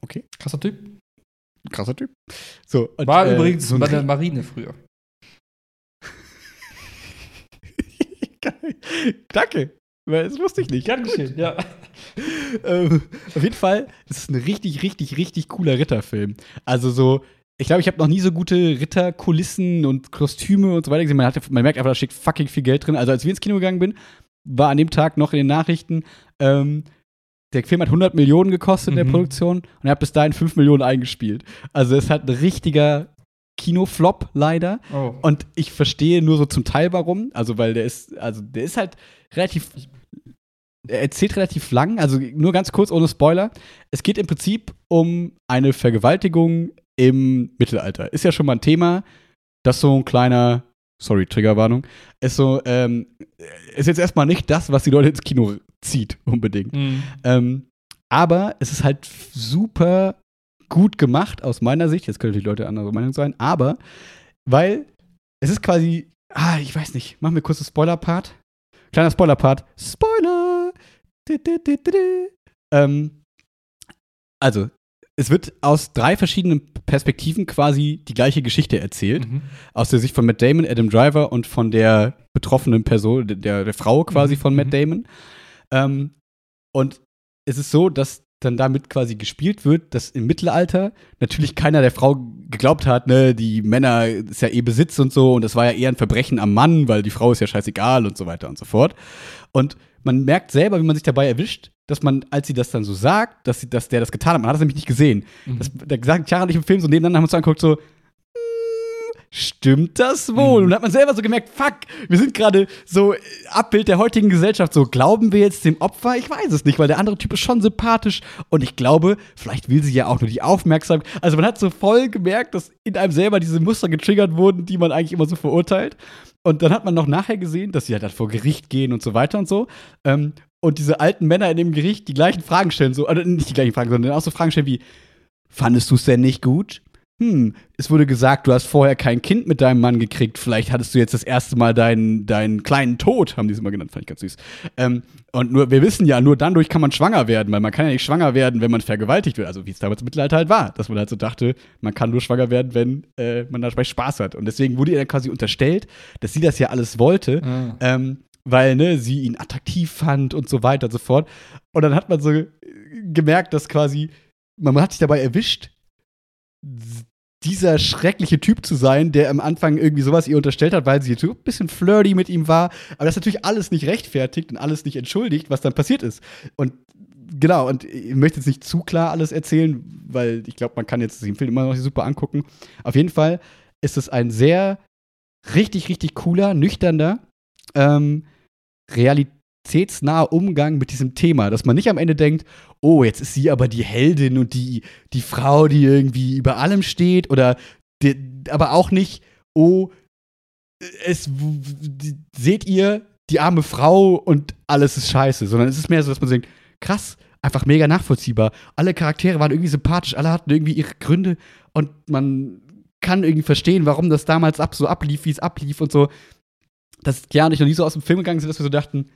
Okay. Krasser Typ. Krasser Typ. So, und, War äh, übrigens so bei der Marine früher. Geil. Danke. Das wusste ich nicht. Gern geschehen, ja. ähm, auf jeden Fall, es ist ein richtig, richtig, richtig cooler Ritterfilm. Also so, ich glaube, ich habe noch nie so gute Ritterkulissen und Kostüme und so weiter gesehen. Man, hat, man merkt einfach, da steckt fucking viel Geld drin. Also als wir ins Kino gegangen bin, war an dem Tag noch in den Nachrichten, ähm, der Film hat 100 Millionen gekostet in der Mhm. Produktion und er hat bis dahin 5 Millionen eingespielt. Also es hat ein richtiger Kinoflop leider. Oh. Und ich verstehe nur so zum Teil warum. Also, weil der ist, also der ist halt relativ. Er erzählt relativ lang, also nur ganz kurz ohne Spoiler. Es geht im Prinzip um eine Vergewaltigung im Mittelalter. Ist ja schon mal ein Thema, das so ein kleiner, sorry, Triggerwarnung, ist so, ähm, ist jetzt erstmal nicht das, was die Leute ins Kino zieht, unbedingt. Mhm. Ähm, aber es ist halt super gut gemacht aus meiner Sicht. Jetzt können natürlich Leute anderer Meinung sein, aber weil es ist quasi, ah, ich weiß nicht, machen wir kurz einen Spoiler-Part. Kleiner Spoiler-Part. Spoiler! Du, du, du, du. Ähm, also, es wird aus drei verschiedenen Perspektiven quasi die gleiche Geschichte erzählt Mhm. aus der Sicht von Matt Damon, Adam Driver und von der betroffenen Person, der, der Frau quasi Mhm, von Matt mhm. Damon. Ähm, und es ist so, dass dann damit quasi gespielt wird, dass im Mittelalter natürlich keiner der Frau geglaubt hat, ne, die Männer ist ja eh Besitz und so und das war ja eher ein Verbrechen am Mann, weil die Frau ist ja scheißegal und so weiter und so fort. Und man merkt selber, wie man sich dabei erwischt, dass man, als sie das dann so sagt, dass, sie, dass der das getan hat, man hat es nämlich nicht gesehen. Mhm. Das, da sagt Chiara nicht im Film so nebeneinander, haben wir uns angeguckt, so, "Mm, stimmt das wohl? Mhm. Und hat man selber so gemerkt, fuck, wir sind gerade so äh, Abbild der heutigen Gesellschaft. So, glauben wir jetzt dem Opfer? Ich weiß es nicht, weil der andere Typ ist schon sympathisch. Und ich glaube, vielleicht will sie ja auch nur die Aufmerksamkeit. Also man hat so voll gemerkt, dass in einem selber diese Muster getriggert wurden, die man eigentlich immer so verurteilt. Und dann hat man noch nachher gesehen, dass sie halt vor Gericht gehen und so weiter und so. Ähm, und diese alten Männer in dem Gericht die gleichen Fragen stellen, so, oder nicht die gleichen Fragen, sondern auch so Fragen stellen wie: Fandest du es denn nicht gut? Hm, es wurde gesagt, du hast vorher kein Kind mit deinem Mann gekriegt. Vielleicht hattest du jetzt das erste Mal deinen, deinen kleinen Tod, haben die es immer genannt, fand ich ganz süß. Ähm, und nur, wir wissen ja, nur dann durch kann man schwanger werden, weil man kann ja nicht schwanger werden, wenn man vergewaltigt wird. Also wie es damals im Mittelalter halt war, dass man halt so dachte, man kann nur schwanger werden, wenn äh, man dabei Spaß hat. Und deswegen wurde ihr dann quasi unterstellt, dass sie das ja alles wollte, Ah. ähm, weil ne, sie ihn attraktiv fand und so weiter und so fort. Und dann hat man so äh, gemerkt, dass quasi, man hat sich dabei erwischt, dieser schreckliche Typ zu sein, der am Anfang irgendwie sowas ihr unterstellt hat, weil sie so ein bisschen flirty mit ihm war. Aber das ist natürlich alles nicht rechtfertigt und alles nicht entschuldigt, was dann passiert ist. Und genau, und ich möchte jetzt nicht zu klar alles erzählen, weil ich glaube, man kann jetzt den Film immer noch super angucken. Auf jeden Fall ist es ein sehr richtig, richtig cooler, nüchterner, ähm, realitätsnaher Umgang mit diesem Thema, dass man nicht am Ende denkt, oh, jetzt ist sie aber die Heldin und die, die Frau, die irgendwie über allem steht, oder die, aber auch nicht, oh, es seht ihr die arme Frau und alles ist scheiße, sondern es ist mehr so, dass man denkt, krass, einfach mega nachvollziehbar. Alle Charaktere waren irgendwie sympathisch, alle hatten irgendwie ihre Gründe und man kann irgendwie verstehen, warum das damals ab, so ablief, wie es ablief und so. Dass ja nicht noch nie so aus dem Film gegangen sind, dass wir so dachten,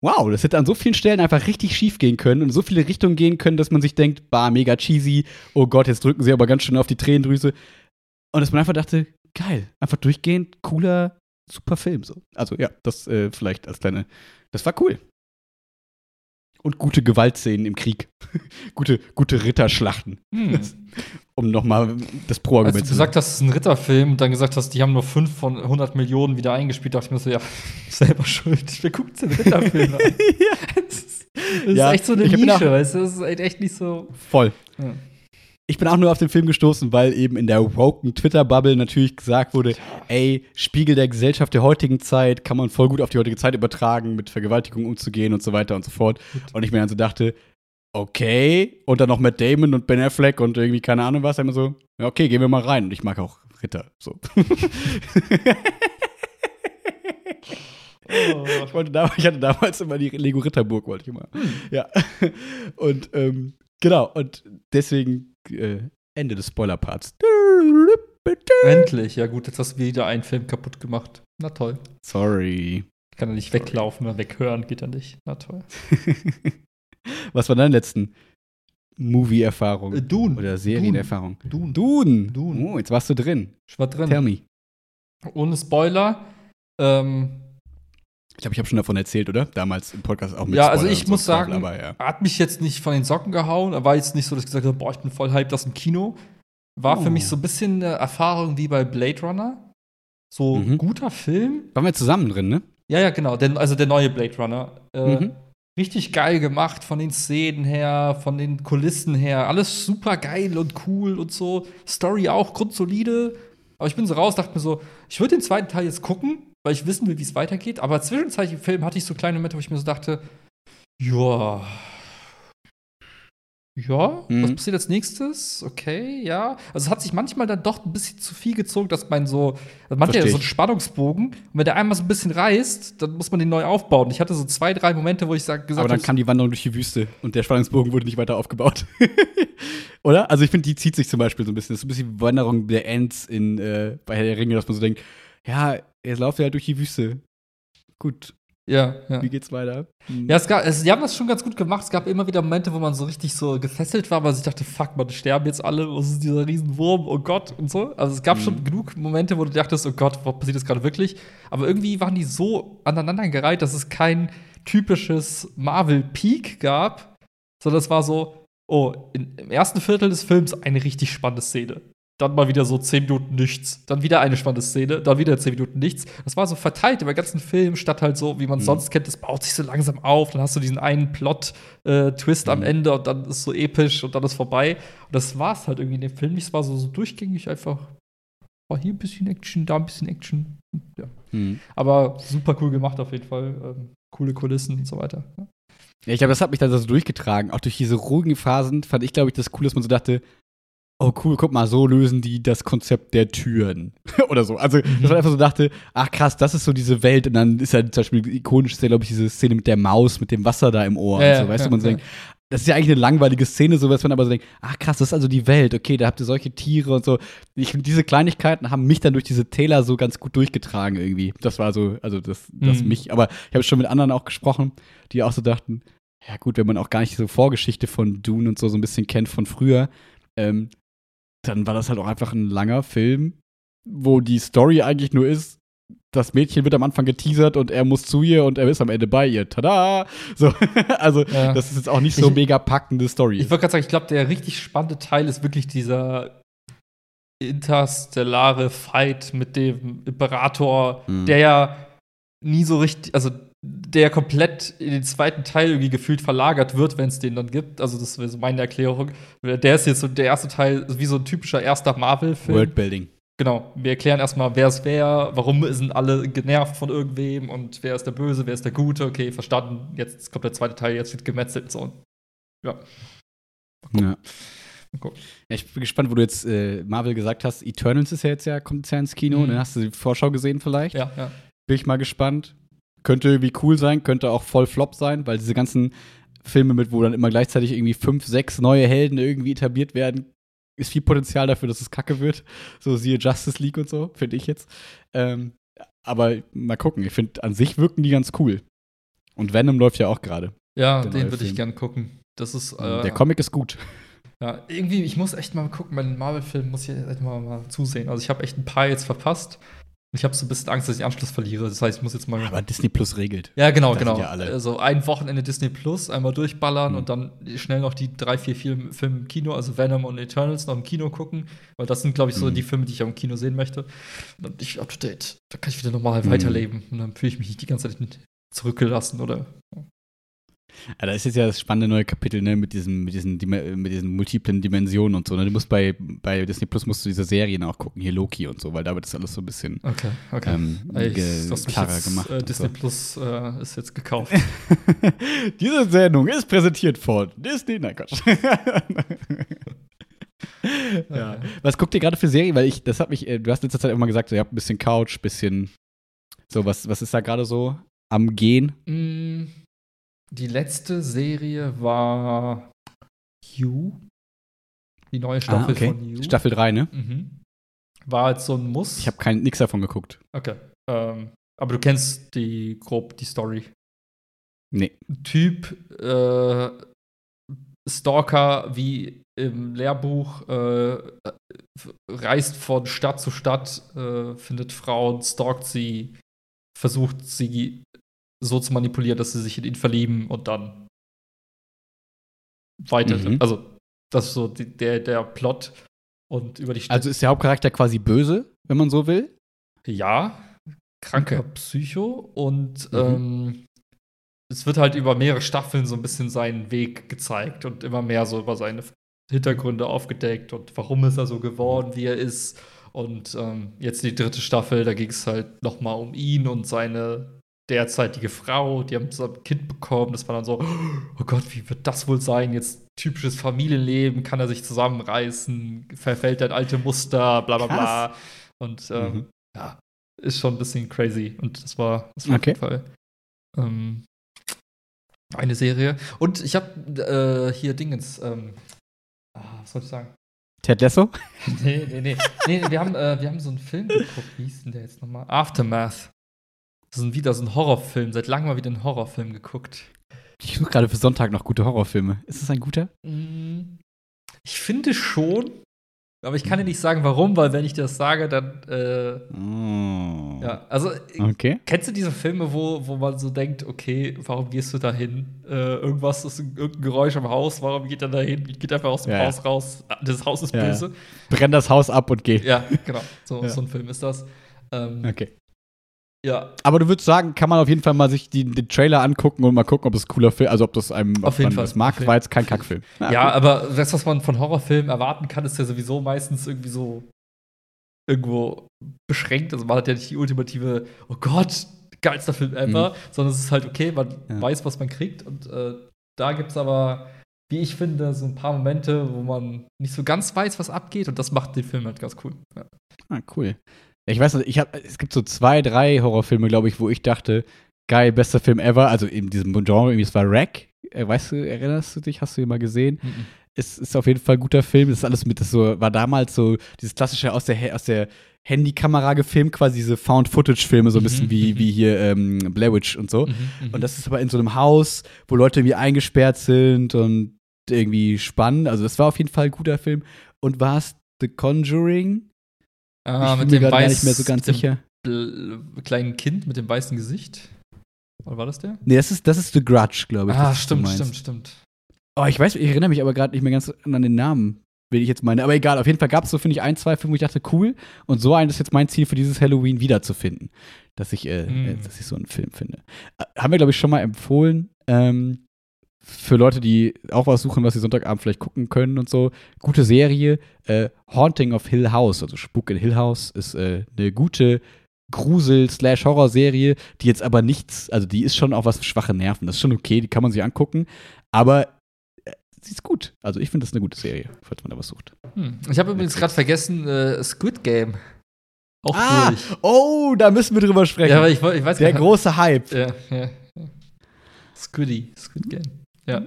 wow, das hätte an so vielen Stellen einfach richtig schief gehen können und so viele Richtungen gehen können, dass man sich denkt, bah, mega cheesy, oh Gott, jetzt drücken sie aber ganz schön auf die Tränendrüse. Und dass man einfach dachte, geil, einfach durchgehend, cooler, super Film. So. Also ja, das äh, vielleicht als kleine, das war cool. Und gute Gewaltszenen im Krieg. gute, gute Ritterschlachten. Hm. um nochmal das Pro-Argument zu sagen. Als du gesagt hast, es ist ein Ritterfilm und dann gesagt hast, die haben nur 5 von 100 Millionen wieder eingespielt, dachte ich mir so, ja, selber schuld. Wer guckt den Ritterfilm an? ja. Das ist, das ja. ist echt so eine Nische, weißt du? Das ist echt nicht so. Voll. Ja. Ich bin auch nur auf den Film gestoßen, weil eben in der woken Twitter-Bubble natürlich gesagt wurde, ey, Spiegel der Gesellschaft der heutigen Zeit kann man voll gut auf die heutige Zeit übertragen, mit Vergewaltigung umzugehen und so weiter und so fort. Und ich mir dann so dachte, okay. Und dann noch Matt Damon und Ben Affleck und irgendwie keine Ahnung was. Immer so, ja, okay, gehen wir mal rein. Und ich mag auch Ritter. So. Oh. Ich, wollte da, ich hatte damals immer die Lego Ritterburg, wollte ich immer. Hm. Ja. Und ähm, genau, und deswegen äh, Ende des Spoiler-Parts. Endlich, ja gut, jetzt hast du wieder einen Film kaputt gemacht. Na toll. Sorry. Ich kann ja nicht Sorry. weglaufen, weghören geht ja nicht. Na toll. Was war deine letzten Movie-Erfahrung? Äh, Dune. Oder Serienerfahrung? Dune. Dune. Dune. Oh, jetzt warst du drin. Ich war drin. Tell me. Ohne Spoiler. Ähm, ich glaube, ich habe schon davon erzählt, oder? Damals im Podcast auch mit Ja, also ich muss sagen, aber, ja. hat mich jetzt nicht von den Socken gehauen. Er war jetzt nicht so, dass ich gesagt habe, boah, ich bin voll hyped aus dem Kino. War oh. für mich so ein bisschen eine Erfahrung wie bei Blade Runner. So mhm. guter Film. Waren wir zusammen drin, ne? Ja, ja, genau. Der, also der neue Blade Runner. Äh, mhm. Richtig geil gemacht von den Szenen her, von den Kulissen her. Alles super geil und cool und so. Story auch grundsolide. Aber ich bin so raus, dachte mir so, ich würde den zweiten Teil jetzt gucken weil ich wissen will, wie es weitergeht. Aber zwischenzeitlich im Film hatte ich so kleine Momente, wo ich mir so dachte, ja. Ja, mhm. was passiert als nächstes? Okay, ja. Also es hat sich manchmal dann doch ein bisschen zu viel gezogen, dass man so, also man hat ja so einen Spannungsbogen und wenn der einmal so ein bisschen reißt, dann muss man den neu aufbauen. Ich hatte so zwei, drei Momente, wo ich sag, gesagt habe. Aber dann kam die Wanderung durch die Wüste und der Spannungsbogen wurde nicht weiter aufgebaut. Oder? Also ich finde, die zieht sich zum Beispiel so ein bisschen. Das ist ein bisschen Wanderung der Ents in äh, bei Herr der Ringe, dass man so denkt, ja, jetzt lauft er halt durch die Wüste. Gut. Ja, ja. Wie geht's weiter? Hm. Ja, es gab, es, die haben das schon ganz gut gemacht. Es gab immer wieder Momente, wo man so richtig so gefesselt war, weil ich dachte, fuck, man, sterben jetzt alle, was ist dieser Riesenwurm, oh Gott und so. Also es gab mhm. schon genug Momente, wo du dachtest, oh Gott, was passiert das gerade wirklich? Aber irgendwie waren die so aneinandergereiht, dass es kein typisches Marvel-Peak gab, sondern es war so, oh, im ersten Viertel des Films eine richtig spannende Szene dann mal wieder so 10 Minuten nichts, dann wieder eine spannende Szene, dann wieder 10 Minuten nichts. Das war so verteilt über den ganzen Film, statt halt so, wie man es mhm. sonst kennt, das baut sich so langsam auf, dann hast du diesen einen Plot-Twist äh, mhm. am Ende und dann ist es so episch und dann ist vorbei. Und das war es halt irgendwie in dem Film. Es war so, so durchgängig einfach, war hier ein bisschen Action, da ein bisschen Action. Ja. Mhm. Aber super cool gemacht auf jeden Fall. Ähm, coole Kulissen und so weiter. Ja. Ja, ich glaube, das hat mich dann so durchgetragen. Auch durch diese ruhigen Phasen fand ich, glaube ich, das cool, dass man so dachte, oh cool, guck mal, so lösen die das Konzept der Türen. Oder so. Also, mhm. dass man einfach so dachte, ach krass, das ist so diese Welt. Und dann ist ja zum Beispiel ikonisch, ist ja, glaube ich, diese Szene mit der Maus, mit dem Wasser da im Ohr ja, und so, weißt ja, du, man so denkt, das ist ja eigentlich eine langweilige Szene, so was man aber so denkt, ach krass, das ist also die Welt, okay, da habt ihr solche Tiere und so. Ich diese Kleinigkeiten haben mich dann durch diese Täler so ganz gut durchgetragen irgendwie. Das war so, also das, das mhm. mich, aber ich habe schon mit anderen auch gesprochen, die auch so dachten, ja gut, wenn man auch gar nicht so Vorgeschichte von Dune und so so ein bisschen kennt von früher, ähm, dann war das halt auch einfach ein langer Film, wo die Story eigentlich nur ist, das Mädchen wird am Anfang geteasert und er muss zu ihr und er ist am Ende bei ihr. Tada! So, also, ja. das ist jetzt auch nicht so ich, mega packende Story. Ich wollte gerade sagen, ich glaube, der richtig spannende Teil ist wirklich dieser interstellare Fight mit dem Imperator, Mhm. der ja nie so richtig, also der komplett in den zweiten Teil irgendwie gefühlt verlagert wird, wenn es den dann gibt. Also das wäre so meine Erklärung. Der ist jetzt so der erste Teil, wie so ein typischer erster Marvel-Film. Worldbuilding. Genau, wir erklären erstmal, wer ist wer, warum sind alle genervt von irgendwem und wer ist der Böse, wer ist der Gute. Okay, verstanden. Jetzt kommt der zweite Teil, jetzt wird gemetzelt. So. Ja. Ja. Mal gucken. Ja, Ich bin gespannt, wo du jetzt äh, Marvel gesagt hast. Eternals ist ja jetzt ja, kommt ja ins Kino. Mhm. Ne? Hast du die Vorschau gesehen vielleicht? Ja, ja. Bin ich mal gespannt. Könnte irgendwie cool sein, könnte auch voll Flop sein, weil diese ganzen Filme mit, wo dann immer gleichzeitig irgendwie fünf, sechs neue Helden irgendwie etabliert werden, ist viel Potenzial dafür, dass es kacke wird. So siehe Justice League und so, finde ich jetzt. Ähm, aber mal gucken. Ich finde, an sich wirken die ganz cool. Und Venom läuft ja auch gerade. Ja, den würde ich gern gucken. Das ist. Äh, Der Comic ist gut. Ja, irgendwie, ich muss echt mal gucken, bei den Marvel-Filmen muss ich echt mal, mal zusehen. Also ich habe echt ein paar jetzt verpasst. Ich habe so ein bisschen Angst, dass ich Anschluss verliere. Das heißt, ich muss jetzt mal. Aber Disney Plus regelt. ja, genau, das genau. ja. Also ein Wochenende Disney Plus, einmal durchballern Mhm. und dann schnell noch die drei, vier Film, Filme im Kino, also Venom und Eternals noch im Kino gucken. Weil das sind, glaube ich, so Mhm. die Filme, die ich im Kino sehen möchte. Und dann bin ich up to date. Da kann ich wieder normal Mhm. weiterleben. Und dann fühle ich mich nicht die ganze Zeit zurückgelassen oder. Ja, da ist jetzt ja das spannende neue Kapitel, ne, mit diesen, mit diesen, mit diesen multiplen Dimensionen und so. Ne? Du musst bei, bei Disney Plus musst du diese Serien auch gucken, hier Loki und so, weil da wird das alles so ein bisschen Okay, okay. ähm, mich klarer jetzt, gemacht. Äh, Disney so. Plus äh, ist jetzt gekauft. Diese Sendung ist präsentiert von Disney. Nein, Quatsch. ja. Was guckt ihr gerade für Serien? Weil ich, das hat mich, äh, du hast letzte Zeit immer gesagt, so, ihr habt ein bisschen Couch, bisschen so, was, was ist da gerade so am Gehen? Mm, Die letzte Serie war You. Die neue Staffel von You. Staffel 3, ne? Mhm. War halt so ein Muss. Ich habe nichts davon geguckt. Okay. Ähm, aber du kennst die grob die Story. Nee. Typ äh, Stalker wie im Lehrbuch äh, reist von Stadt zu Stadt, äh, findet Frauen, stalkt sie, versucht sie so zu manipulieren, dass sie sich in ihn verlieben und dann weiter. Mhm. Also das ist so die, der, der Plot und über die Stadt. Also ist der Hauptcharakter quasi böse, wenn man so will? Ja, kranker Okay. Psycho und Mhm. ähm, es wird halt über mehrere Staffeln so ein bisschen seinen Weg gezeigt und immer mehr so über seine Hintergründe aufgedeckt und warum ist er so geworden, wie er ist. Und ähm, jetzt die dritte Staffel, da ging es halt noch mal um ihn und seine derzeitige Frau. Die haben zusammen ein Kind bekommen. Das war dann so, oh Gott, wie wird das wohl sein? Jetzt typisches Familienleben, kann er sich zusammenreißen, verfällt er in alte Muster, bla bla bla. Und ähm, Mhm. ja, ist schon ein bisschen crazy. Und das war, das war Okay. auf jeden Fall ähm, eine Serie. Und ich habe äh, hier Dingens, ähm, ah, was soll ich sagen? Ted Lasso? nee, nee, nee. nee wir, haben, äh, wir haben so einen Film geguckt. Wie hieß denn der jetzt nochmal? Aftermath. Das ist ein, wieder so ein Horrorfilm. Seit langem mal wieder einen Horrorfilm geguckt. Ich suche gerade für Sonntag noch gute Horrorfilme. Ist es ein guter? Mm, Ich finde schon, aber ich kann dir nicht sagen, warum, weil wenn ich dir das sage, dann äh, Oh. ja, also Okay. Kennst du diese Filme, wo, wo man so denkt, okay, warum gehst du da hin? Äh, irgendwas ist irgendein Geräusch im Haus, warum geht er da hin? Geht einfach aus dem Ja. Haus raus. Das Haus ist ja. böse. Brenn das Haus ab und geh. Ja, genau. So, Ja. so ein Film ist das. Ähm, Okay. Ja, Aber du würdest sagen, kann man auf jeden Fall mal sich die, den Trailer angucken und mal gucken, ob es ein cooler Film, also ob das einem, Auf jeden Fall. das mag, war jetzt kein Kackfilm. Ja cool. aber das, was man von Horrorfilmen erwarten kann, ist ja sowieso meistens irgendwie so irgendwo beschränkt. Also man hat ja nicht die ultimative, oh Gott, geilster Film ever, sondern es ist halt okay, man Mhm. Ja. weiß, was man kriegt. Und äh, da gibt es aber, wie ich finde, so ein paar Momente, wo man nicht so ganz weiß, was abgeht. Und das macht den Film halt ganz cool. Ja. Ah, cool. Ich weiß nicht, ich hab, es gibt so zwei, drei Horrorfilme, glaube ich, wo ich dachte, geil, bester Film ever. Also in diesem Genre, irgendwie, es war Rack. Äh, Weißt du, erinnerst du dich? Hast du ihn mal gesehen? Es ist auf jeden Fall ein guter Film. Das ist alles mit, das so, war damals so dieses klassische aus der, aus der Handykamera gefilmt, quasi diese Found-Footage-Filme, so ein Mhm, bisschen wie, mhm. wie hier ähm, Blair Witch und so. Mhm, mhm. Und das ist aber in so einem Haus, wo Leute irgendwie eingesperrt sind und irgendwie spannend. Also das war auf jeden Fall ein guter Film. Und war es The Conjuring? Ah, ich mit dem gerade gar weiß, nicht mehr so ganz sicher. kleinen Kind mit dem weißen Gesicht. Oder war das der? Nee, das ist, das ist The Grudge, glaube ich. ah, stimmt, stimmt, stimmt. Oh, ich weiß, ich erinnere mich aber gerade nicht mehr ganz an den Namen. will ich jetzt meine. Aber egal, auf jeden Fall gab es so, finde ich, ein, zwei Filme, wo ich dachte, cool. Und so ein ist jetzt mein Ziel für dieses Halloween wiederzufinden. Dass ich, äh, Mm. dass ich so einen Film finde. Äh, haben wir, glaube ich, schon mal empfohlen. Ähm, für Leute, die auch was suchen, was sie Sonntagabend vielleicht gucken können und so. Gute Serie. Äh, Haunting of Hill House, also Spuk in Hill House, ist äh, eine gute Grusel-Slash-Horror-Serie, die jetzt aber nichts, also die ist schon auch was für schwache Nerven. Das ist schon okay, die kann man sich angucken. Aber äh, sie ist gut. Also ich finde das eine gute Serie, falls man da was sucht. Hm. Ich habe übrigens gerade vergessen, äh, Squid Game. Auch Ah, durch. oh, da müssen wir drüber sprechen. Ja, aber ich, ich weiß Der gar große Hype. Ja, ja. Squiddy, Squid Game. Ja.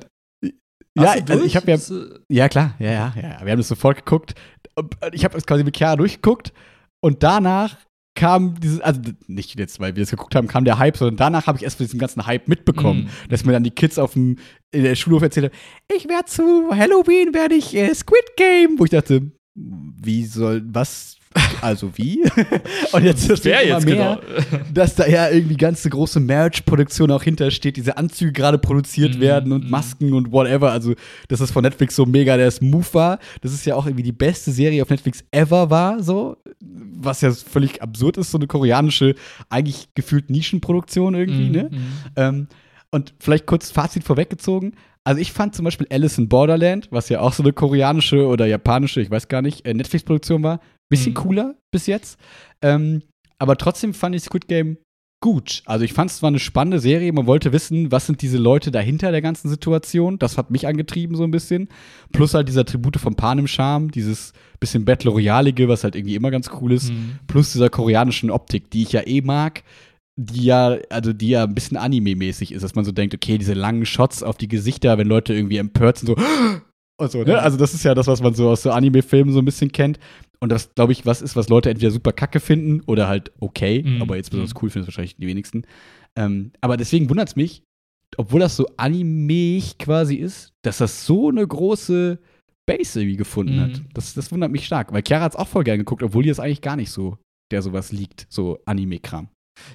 Ja, du also ich habe ja, ja klar, ja, ja, ja. Wir haben das sofort geguckt. Ich habe es quasi mit Chiara durchgeguckt und danach kam dieses, also nicht jetzt, weil wir das geguckt haben, kam der Hype, sondern danach habe ich erst von diesem ganzen Hype mitbekommen, Mm. dass mir dann die Kids auf dem in der Schulhof erzählt haben, ich werde zu Halloween werde ich äh, Squid Game, wo ich dachte, wie soll was also wie? und jetzt ist Wer immer jetzt mehr, genau? dass da ja irgendwie ganze große Merch-Produktion auch hintersteht, diese Anzüge gerade produziert Mhm, werden und mhm. Masken und whatever. Also, dass das von Netflix so mega der Move war. Das ist ja auch irgendwie die beste Serie auf Netflix ever war, so. Was ja völlig absurd ist, so eine koreanische, eigentlich gefühlt Nischenproduktion irgendwie, Mhm, ne? mhm. Ähm, und vielleicht kurz Fazit vorweggezogen. Also ich fand zum Beispiel Alice in Borderland, was ja auch so eine koreanische oder japanische, ich weiß gar nicht, äh, Netflix-Produktion war, bisschen Mhm. cooler bis jetzt. Ähm, aber trotzdem fand ich Squid Game gut. Also ich fand es war eine spannende Serie. Man wollte wissen, was sind diese Leute dahinter der ganzen Situation. Das hat mich angetrieben so ein bisschen. Plus halt dieser Tribute von Panem Charme, dieses bisschen Battle Royalige, was halt irgendwie immer ganz cool ist Mhm. plus dieser koreanischen Optik, die ich ja eh mag, die ja, also die ja ein bisschen Anime-mäßig ist, dass man so denkt, okay, diese langen Shots auf die Gesichter, wenn Leute irgendwie empört sind, so und so, ne? Also das ist ja das, was man so aus so Anime-Filmen so ein bisschen kennt. Und das, glaube ich, was ist, was Leute entweder super kacke finden oder halt okay, Mhm. aber jetzt besonders Mhm. cool finden es wahrscheinlich die wenigsten. Ähm, aber deswegen wundert es mich, obwohl das so animeig quasi ist, dass das so eine große Base irgendwie gefunden Mhm. hat. Das, das wundert mich stark, weil Chiara hat es auch voll gern geguckt, obwohl ihr es eigentlich gar nicht so, der sowas liegt, so Anime-Kram.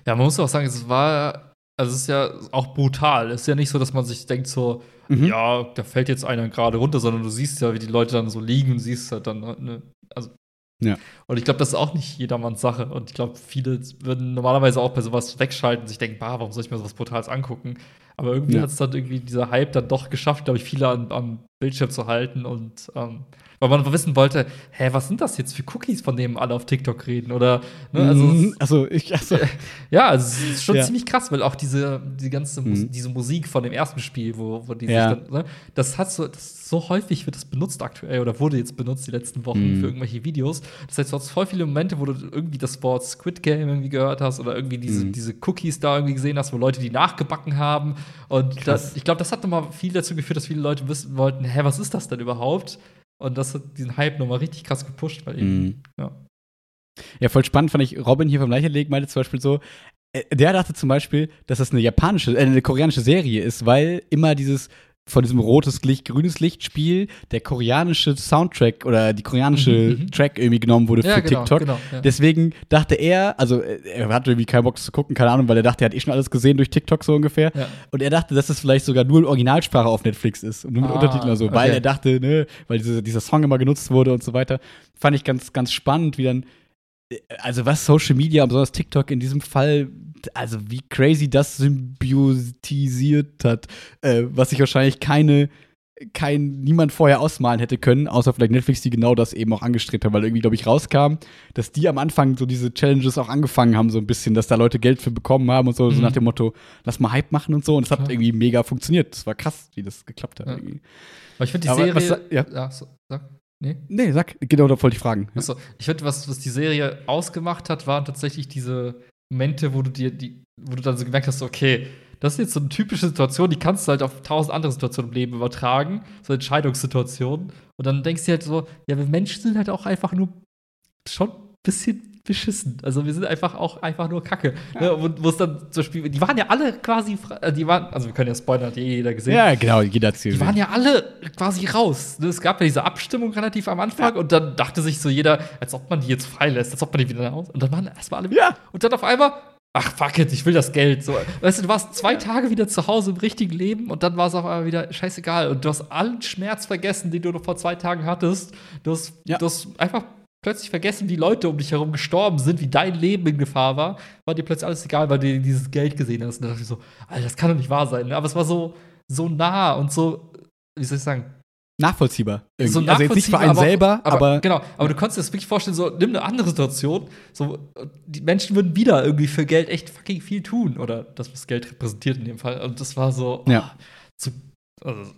Ja, man muss auch sagen, es war, also es ist ja auch brutal. Es ist ja nicht so, dass man sich denkt so, Mhm. ja, da fällt jetzt einer gerade runter, sondern du siehst ja, wie die Leute dann so liegen und siehst halt dann, ne, also. Ja. Und ich glaube, das ist auch nicht jedermanns Sache. Und ich glaube, viele würden normalerweise auch bei sowas wegschalten und sich denken, bah, warum soll ich mir sowas Brutales angucken? Aber irgendwie Ja. hat es dann irgendwie dieser Hype dann doch geschafft, glaube ich, viele an, am Bildschirm zu halten und ähm, weil man wissen wollte, hä, was sind das jetzt für Cookies, von denen alle auf TikTok reden? Oder, ne, also, Mhm. also ich, also, ja, also es ist schon Ja. ziemlich krass, weil auch diese, die ganze Mus Mhm. diese Musik von dem ersten Spiel, wo, wo die Ja. sich dann, ne, das hat so, das so häufig wird das benutzt aktuell oder wurde jetzt benutzt die letzten Wochen Mhm. für irgendwelche Videos. Das heißt, du hast voll viele Momente, wo du irgendwie das Wort Squid Game irgendwie gehört hast oder irgendwie diese, Mhm. diese Cookies da irgendwie gesehen hast, wo Leute die nachgebacken haben. Und das, ich glaube, das hat nochmal viel dazu geführt, dass viele Leute wissen wollten, hä, was ist das denn überhaupt? Und das hat diesen Hype nochmal richtig krass gepusht, weil eben, Mhm. ja. Ja, voll spannend fand ich, Robin hier vom Leicherlegen meinte zum Beispiel so, äh, der dachte zum Beispiel, dass das eine japanische, äh, eine koreanische Serie ist, weil immer dieses von diesem rotes Licht, grünes Licht Spiel der koreanische Soundtrack oder die koreanische Mhm, mhm. Track irgendwie genommen wurde Ja, für genau, TikTok. genau, ja. Deswegen dachte er, also äh, er hatte irgendwie keinen Bock zu gucken, keine Ahnung, weil er dachte, er hat eh schon alles gesehen durch TikTok so ungefähr. Ja. Und er dachte, dass es vielleicht sogar nur in Originalsprache auf Netflix ist und nur mit Ah, Untertiteln oder so, weil okay. er dachte, ne, weil diese, dieser Song immer genutzt wurde und so weiter. Fand ich ganz, ganz spannend, wie dann, also was Social Media, besonders TikTok in diesem Fall, also wie crazy das symbiotisiert hat, äh, was sich wahrscheinlich keine kein, niemand vorher ausmalen hätte können, außer vielleicht Netflix, die genau das eben auch angestrebt haben, weil irgendwie, glaube ich, rauskam, dass die am Anfang so diese Challenges auch angefangen haben, so ein bisschen, dass da Leute Geld für bekommen haben und so, so Mhm. nach dem Motto, lass mal Hype machen und so. Und es hat Ja. irgendwie mega funktioniert. Das war krass, wie das geklappt hat. Ja. Irgendwie. Aber ich finde die Serie. was sa- ja. so. Nee? Nee, sag, genau, da wollte ich fragen. Ja. Achso, ich finde, was, was die Serie ausgemacht hat, waren tatsächlich diese Momente, wo du dir die, wo du dann so gemerkt hast, okay, das ist jetzt so eine typische Situation, die kannst du halt auf tausend andere Situationen im Leben übertragen, so Entscheidungssituationen. Und dann denkst du halt so, ja, wir Menschen sind halt auch einfach nur schon ein bisschen beschissen. Also wir sind einfach auch einfach nur Kacke. Ne? Wo wo es dann zum Beispiel, die waren ja alle quasi, äh, die waren, also wir können ja spoilern, hat jeder gesehen. Ja, genau, jeder hat Die waren ja alle quasi raus. Ne, Es gab ja diese Abstimmung relativ am Anfang und dann dachte sich so jeder, als ob man die jetzt freilässt, als ob man die wieder raus. Und dann waren erstmal alle Ja. Und dann auf einmal, ach fuck it, ich will das Geld. So, weißt du, du warst zwei Tage wieder zu Hause im richtigen Leben und dann war es auf einmal wieder scheißegal. Und du hast allen Schmerz vergessen, den du noch vor zwei Tagen hattest. Du hast, Ja. du hast einfach plötzlich vergessen, wie Leute um dich herum gestorben sind, wie dein Leben in Gefahr war. War dir plötzlich alles egal, weil du dieses Geld gesehen hast. Und da dachte ich so, Alter, das kann doch nicht wahr sein. ne? Aber es war so, so nah und so, wie soll ich sagen, Nachvollziehbar. Irgendwie. so also jetzt nicht für nachvollziehbar, einen aber selber, aber, genau, aber du konntest dir das wirklich vorstellen, so nimm eine andere Situation, so die Menschen würden wieder irgendwie für Geld echt fucking viel tun oder das was Geld repräsentiert in dem Fall und das war so Ja. ah, zu, also,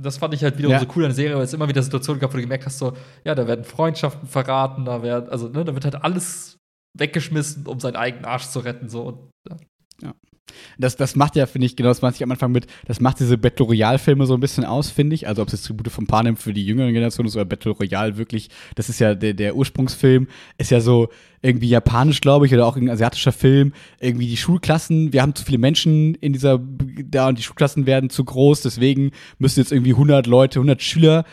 das fand ich halt wiederum Ja. so cool an der Serie, weil es immer wieder Situationen gab, wo du gemerkt hast, so ja, da werden Freundschaften verraten, da werden also ne, da wird halt alles weggeschmissen, um seinen eigenen Arsch zu retten so und ja. Das, das macht ja, finde ich, genau das meinte ich am Anfang mit, das macht diese Battle Royale-Filme so ein bisschen aus, finde ich. Also ob es jetzt Tribute von Panem für die jüngere Generation ist oder Battle Royale wirklich, das ist ja der, der Ursprungsfilm, ist ja so irgendwie japanisch, glaube ich, oder auch ein asiatischer Film. Irgendwie die Schulklassen, wir haben zu viele Menschen in dieser, da und die Schulklassen werden zu groß, deswegen müssen jetzt irgendwie 100 Leute, 100 Schüler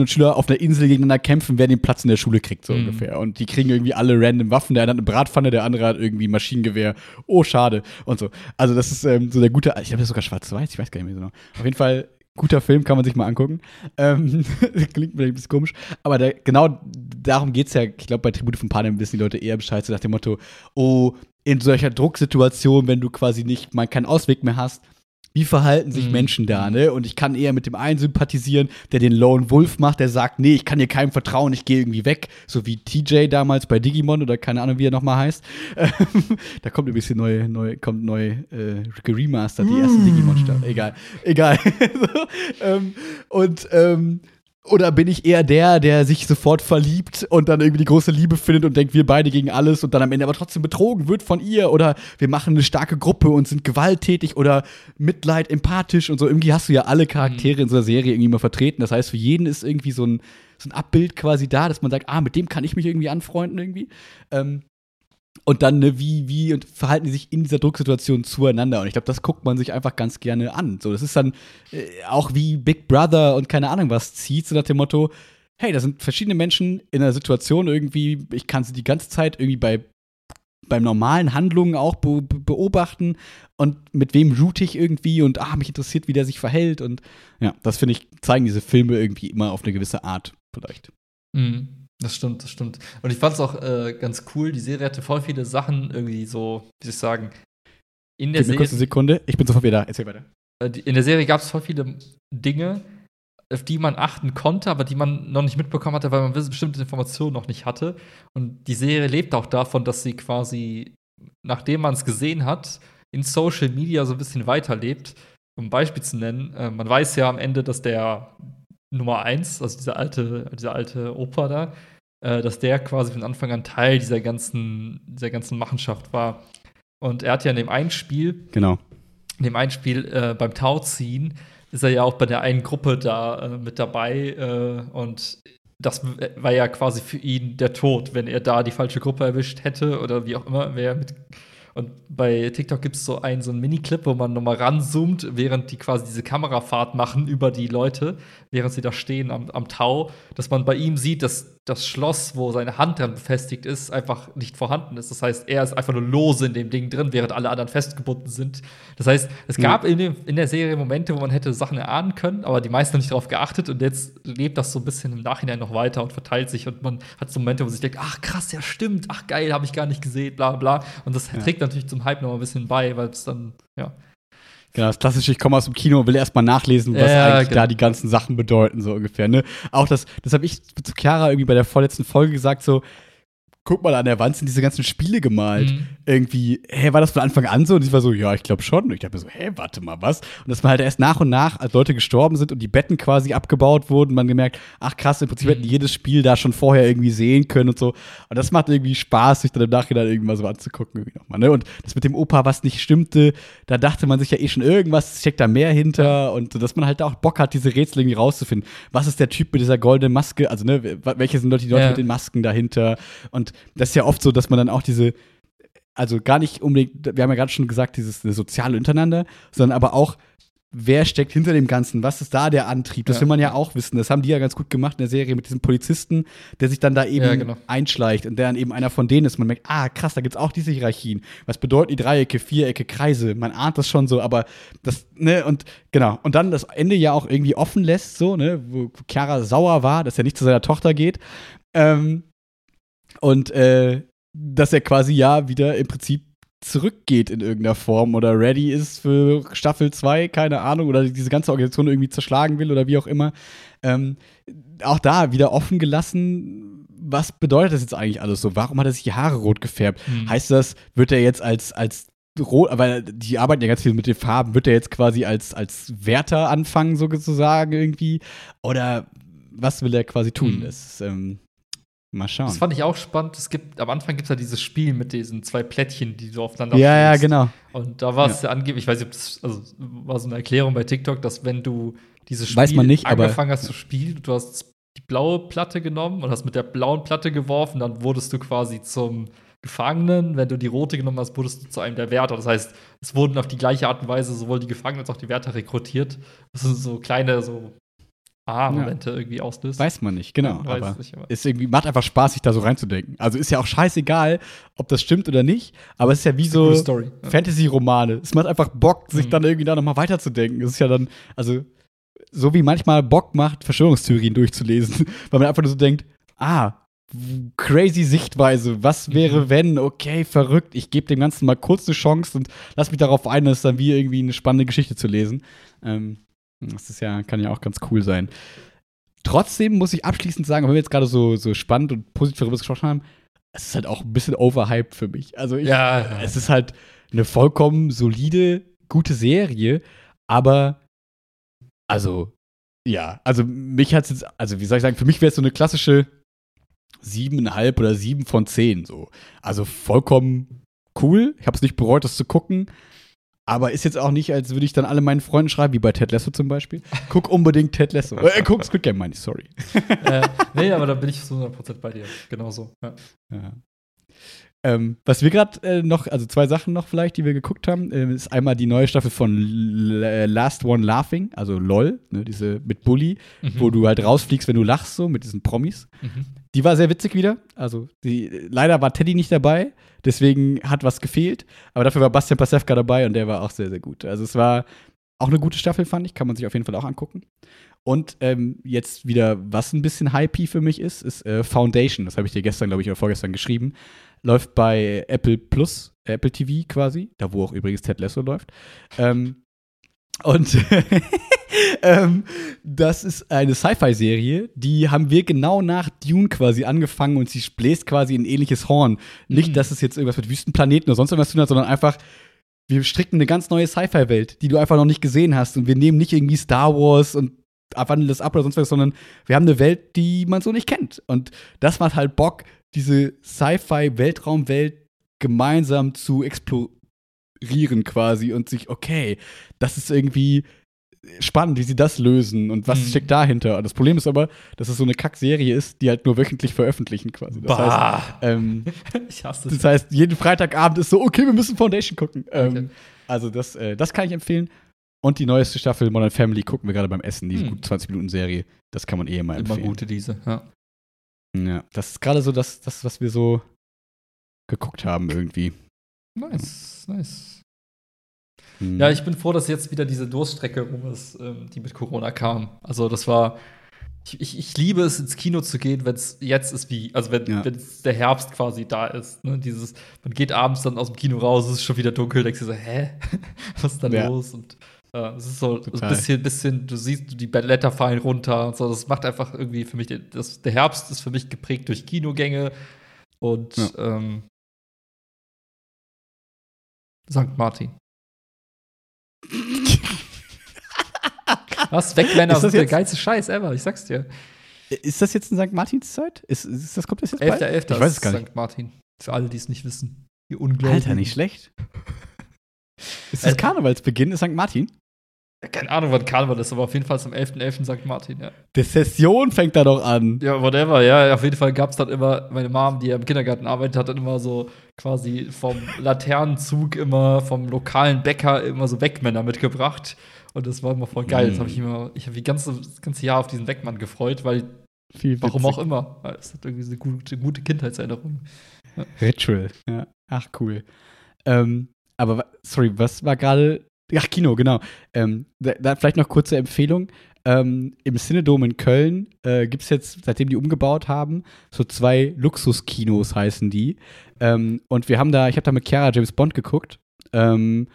und Schüler auf einer Insel gegeneinander kämpfen, wer den Platz in der Schule kriegt, so Mhm. ungefähr. Und die kriegen irgendwie alle random Waffen. Der eine hat eine Bratpfanne, der andere hat irgendwie Maschinengewehr. Oh, schade. Und so. Also, das ist ähm, so der gute, ich glaube, das ist sogar schwarz-weiß, ich weiß gar nicht mehr so. genau. Auf jeden Fall, guter Film, kann man sich mal angucken. Ähm, klingt vielleicht ein bisschen komisch. Aber der, genau darum geht's ja. Ich glaube, bei Tribute von Panem wissen die Leute eher Bescheid, so nach dem Motto, oh, in solcher Drucksituation, wenn du quasi nicht mal keinen Ausweg mehr hast, wie verhalten sich Mhm. Menschen da, ne? Und ich kann eher mit dem einen sympathisieren, der den Lone Wolf macht, der sagt, nee, ich kann hier keinem vertrauen, ich gehe irgendwie weg. So wie TJ damals bei Digimon oder keine Ahnung, wie er nochmal heißt. Da kommt übrigens die neue, neue, kommt neu äh, geremastert, die erste Digimon-Staffel. Egal. Egal. so, ähm, und ähm, oder bin ich eher der, der sich sofort verliebt und dann irgendwie die große Liebe findet und denkt, wir beide gegen alles und dann am Ende aber trotzdem betrogen wird von ihr? Oder wir machen eine starke Gruppe und sind gewalttätig oder Mitleid, empathisch und so. Irgendwie hast du ja alle Charaktere in so einer Serie irgendwie mal vertreten. Das heißt, für jeden ist irgendwie so ein, so ein Abbild quasi da, dass man sagt, ah, mit dem kann ich mich irgendwie anfreunden irgendwie. Ähm, und dann, ne, wie, wie und verhalten die sich in dieser Drucksituation zueinander? Und ich glaube, das guckt man sich einfach ganz gerne an. So, das ist dann äh, auch wie Big Brother und keine Ahnung was zieht, so nach dem Motto, hey, da sind verschiedene Menschen in einer Situation irgendwie, ich kann sie die ganze Zeit irgendwie bei beim normalen Handlungen auch be be- beobachten und mit wem root ich irgendwie und ah, mich interessiert, wie der sich verhält und ja, das finde ich, zeigen diese Filme irgendwie immer auf eine gewisse Art vielleicht. Mhm. Das stimmt, das stimmt. Und ich fand es auch äh, ganz cool. Die Serie hatte voll viele Sachen irgendwie so, wie soll ich sagen, in der Gib mir kurz eine Serie. Sekunde, ich bin sofort wieder da, erzähl weiter. äh, In der Serie gab es voll viele Dinge, auf die man achten konnte, aber die man noch nicht mitbekommen hatte, weil man bestimmte Informationen noch nicht hatte. Und die Serie lebt auch davon, dass sie quasi, nachdem man es gesehen hat, in Social Media so ein bisschen weiterlebt. Um ein Beispiel zu nennen, äh, man weiß ja am Ende, dass der Nummer eins, also dieser alte, dieser alte Opa da, äh, dass der quasi von Anfang an Teil dieser ganzen, dieser ganzen Machenschaft war. Und er hat ja in dem einen Spiel Genau. in dem einen Spiel äh, beim Tauziehen ist er ja auch bei der einen Gruppe da äh, mit dabei äh, und das war ja quasi für ihn der Tod, wenn er da die falsche Gruppe erwischt hätte oder wie auch immer, wäre mit. Und bei TikTok gibt es so einen, so einen Mini-Clip, wo man nochmal ranzoomt, während die quasi diese Kamerafahrt machen über die Leute, während sie da stehen am, am Tau, dass man bei ihm sieht, dass das Schloss, wo seine Hand dran befestigt ist, einfach nicht vorhanden ist. Das heißt, er ist einfach nur lose in dem Ding drin, während alle anderen festgebunden sind. Das heißt, es gab in, dem, in der Serie Momente, wo man hätte Sachen erahnen können, aber die meisten haben nicht darauf geachtet und jetzt lebt das so ein bisschen im Nachhinein noch weiter und verteilt sich und man hat so Momente, wo man sich denkt, ach krass, ja stimmt, ach geil, habe ich gar nicht gesehen, bla bla. Und das trägt natürlich zum Hype noch mal ein bisschen bei, weil es dann, ja. Genau, das klassische, ich komme aus dem Kino und will erstmal nachlesen, was Ja, eigentlich genau. da die ganzen Sachen bedeuten, so ungefähr. Ne? Auch das, das habe ich zu Chiara irgendwie bei der vorletzten Folge gesagt, so, guck mal, an der Wand sind diese ganzen Spiele gemalt. Mhm. Irgendwie, hä, war das von Anfang an so? Und ich war so, ja, ich glaube schon. Und ich dachte mir so, hä, warte mal, was? Und dass man halt erst nach und nach, als Leute gestorben sind und die Betten quasi abgebaut wurden, man gemerkt, ach krass, im Prinzip Mhm. hätten jedes Spiel da schon vorher irgendwie sehen können und so. Und das macht irgendwie Spaß, sich dann im Nachhinein irgendwas so anzugucken. Irgendwie nochmal, ne? Und das mit dem Opa, was nicht stimmte, da dachte man sich ja eh schon irgendwas, steckt da mehr hinter. Und dass man halt auch Bock hat, diese Rätsel irgendwie rauszufinden. Was ist der Typ mit dieser goldenen Maske? Also, ne, welche sind Leute, die Leute Ja. mit den Masken dahinter? Und das ist ja oft so, dass man dann auch diese, also gar nicht unbedingt, wir haben ja gerade schon gesagt, dieses soziale Untereinander, sondern aber auch, wer steckt hinter dem Ganzen, was ist da der Antrieb, das Ja. will man ja auch wissen. Das haben die ja ganz gut gemacht in der Serie mit diesem Polizisten, der sich dann da eben Ja, genau. einschleicht und der dann eben einer von denen ist. Man merkt, ah, krass, da gibt's auch diese Hierarchien. Was bedeuten die Dreiecke, Vierecke, Kreise? Man ahnt das schon so, aber das, ne, und genau. Und dann das Ende ja auch irgendwie offen lässt, so, ne, wo Chiara sauer war, dass er nicht zu seiner Tochter geht. Ähm, und äh, dass er quasi ja wieder im Prinzip zurückgeht in irgendeiner Form oder ready ist für Staffel 2, keine Ahnung, oder diese ganze Organisation irgendwie zerschlagen will oder wie auch immer. Ähm, auch da wieder offen gelassen, was bedeutet das jetzt eigentlich alles so? Warum hat er sich die Haare rot gefärbt? Hm. Heißt das, wird er jetzt als, als rot, weil die arbeiten ja ganz viel mit den Farben, wird er jetzt quasi als, als Wärter anfangen, sozusagen irgendwie? Oder was will er quasi tun? Hm. Das ist, ähm, mal schauen. Das fand ich auch spannend. Es gibt, am Anfang gibt es ja dieses Spiel mit diesen zwei Plättchen, die du aufeinander ja, ja, genau. Und da war es ja. angeblich, ich weiß nicht, ob das, also war so eine Erklärung bei TikTok, dass wenn du dieses Spiel Weiß man nicht, aber- angefangen hast zu spielen, du hast die blaue Platte genommen und hast mit der blauen Platte geworfen, dann wurdest du quasi zum Gefangenen. Wenn du die rote genommen hast, wurdest du zu einem der Wärter. Das heißt, es wurden auf die gleiche Art und Weise sowohl die Gefangenen als auch die Wärter rekrutiert. Das sind so kleine, so Aha-Momente irgendwie auslöst. Weiß man nicht, genau. Ja, weiß aber nicht, aber- ist irgendwie, macht einfach Spaß, sich da so reinzudenken. Also ist ja auch scheißegal, ob das stimmt oder nicht, aber es ist ja wie so. Ja. Fantasy-Romane. Es macht einfach Bock, sich Mhm. dann irgendwie da nochmal weiterzudenken. Es ist ja dann, also, so wie manchmal Bock macht, Verschwörungstheorien durchzulesen, weil man einfach nur so denkt, ah, crazy Sichtweise, was wäre, Mhm. wenn, okay, verrückt, ich gebe dem Ganzen mal kurz eine Chance und lass mich darauf ein, das dann wie irgendwie eine spannende Geschichte zu lesen. Ähm, das ist ja, kann ja auch ganz cool sein. Trotzdem muss ich abschließend sagen, wenn wir jetzt gerade so, so spannend und positiv darüber gesprochen haben, es ist halt auch ein bisschen overhyped für mich. Also ich, Ja, es ist halt eine vollkommen solide, gute Serie, aber also, ja, also mich hat es jetzt, also wie soll ich sagen, für mich wäre es so eine klassische siebeneinhalb oder sieben von zehn so. Also vollkommen cool. Ich habe es nicht bereut, das zu gucken. Aber ist jetzt auch nicht, als würde ich dann alle meinen Freunden schreiben, wie bei Ted Lasso zum Beispiel. Guck unbedingt Ted Lasso. Äh, guck Squid Game, meine ich, sorry. äh, nee, aber da bin ich zu 100% bei dir. Genau so. Ja. Ja. Ähm, was wir gerade äh, noch, also zwei Sachen noch vielleicht, die wir geguckt haben, äh, ist einmal die neue Staffel von L äh, Last One Laughing, also LOL, ne, diese mit Bully, Mhm. wo du halt rausfliegst, wenn du lachst, so mit diesen Promis. Mhm. Die war sehr witzig wieder. Also, die, leider war Teddy nicht dabei, deswegen hat was gefehlt. Aber dafür war Bastian Pasewka dabei und der war auch sehr, sehr gut. Also, es war auch eine gute Staffel, fand ich. Kann man sich auf jeden Fall auch angucken. Und ähm, jetzt wieder, was ein bisschen hypey für mich ist, ist äh, Foundation. Das habe ich dir gestern, glaube ich, oder vorgestern geschrieben. Läuft bei Apple Plus, Apple TV quasi, da wo auch übrigens Ted Lasso läuft. Ähm, und ähm, das ist eine Sci-Fi-Serie, die haben wir genau nach Dune quasi angefangen und sie bläst quasi ein ähnliches Horn. Nicht, Mhm. dass es jetzt irgendwas mit Wüstenplaneten oder sonst irgendwas zu tun hat, sondern einfach, wir stricken eine ganz neue Sci-Fi-Welt, die du einfach noch nicht gesehen hast. Und wir nehmen nicht irgendwie Star Wars und wandeln das ab oder sonst was, sondern wir haben eine Welt, die man so nicht kennt. Und das macht halt Bock, diese Sci-Fi-Weltraumwelt gemeinsam zu explorieren quasi und sich, okay, das ist irgendwie spannend, wie sie das lösen und was Mhm. steckt dahinter. Und das Problem ist aber, dass es so eine Kackserie ist, die halt nur wöchentlich veröffentlichen quasi. Das heißt, Bah. ähm, ich hasse das. das heißt, jeden Freitagabend ist so, okay, wir müssen Foundation gucken. Okay. Ähm, also das, äh, das kann ich empfehlen. Und die neueste Staffel Modern Family gucken wir gerade beim Essen, diese Hm. gut 20-Minuten-Serie. Das kann man eh mal Immer empfehlen. gute diese, ja. Ja, das ist gerade so das, das, was wir so geguckt haben irgendwie. Nice, nice. Hm. Ja, ich bin froh, dass jetzt wieder diese Durststrecke rum ist, ähm, die mit Corona kam. Also, das war. Ich, ich, ich liebe es, ins Kino zu gehen, wenn es jetzt ist wie, also wenn, Ja. wenn der Herbst quasi da ist. Ne? Dieses, man geht abends dann aus dem Kino raus, es ist schon wieder dunkel, denkst du so, hä? Was ist da Ja. los? Und es ist so Total. ein bisschen, bisschen, du siehst, die Blätter fallen runter und so. Das macht einfach irgendwie für mich, das, der Herbst ist für mich geprägt durch Kinogänge und Ja. ähm, St. Martin. Was? Wegmänner sind der geilste Scheiß ever, ich sag's dir. Ist das jetzt in St. Martins Zeit? Ist, ist das, kommt das jetzt 11.11. bald? 11. Ich weiß es gar nicht. St. Martin. Für alle, die es nicht wissen. Die Ungläubigen. Alter, nicht schlecht. Ist das Äh, Karnevalsbeginn? Ist St. Martin? Keine Ahnung, wann Karneval ist, aber auf jeden Fall zum 11.11. St. Martin, ja. Die Session fängt da doch an. Ja, whatever, ja. Auf jeden Fall gab es dann immer, meine Mom, die ja im Kindergarten arbeitet, hat dann immer so quasi vom Laternenzug immer, vom lokalen Bäcker immer so Wegmänner mitgebracht. Und das war immer voll geil. Das habe ich immer, ich habe ganze, das ganze Jahr auf diesen Wegmann gefreut, weil, Viel warum witzig. auch immer. Es hat irgendwie so eine gute, gute Kindheitserinnerung. Ritual. Ja. Ach, cool. Ähm, aber, sorry, was war gerade? Ach, Kino, genau. Ähm, da, da vielleicht noch kurze Empfehlung. Ähm, Im Cinedom in Köln äh, gibt es jetzt, seitdem die umgebaut haben, so zwei Luxuskinos heißen die. Ähm, und wir haben da, ich habe da mit Chiara James Bond geguckt, ähm,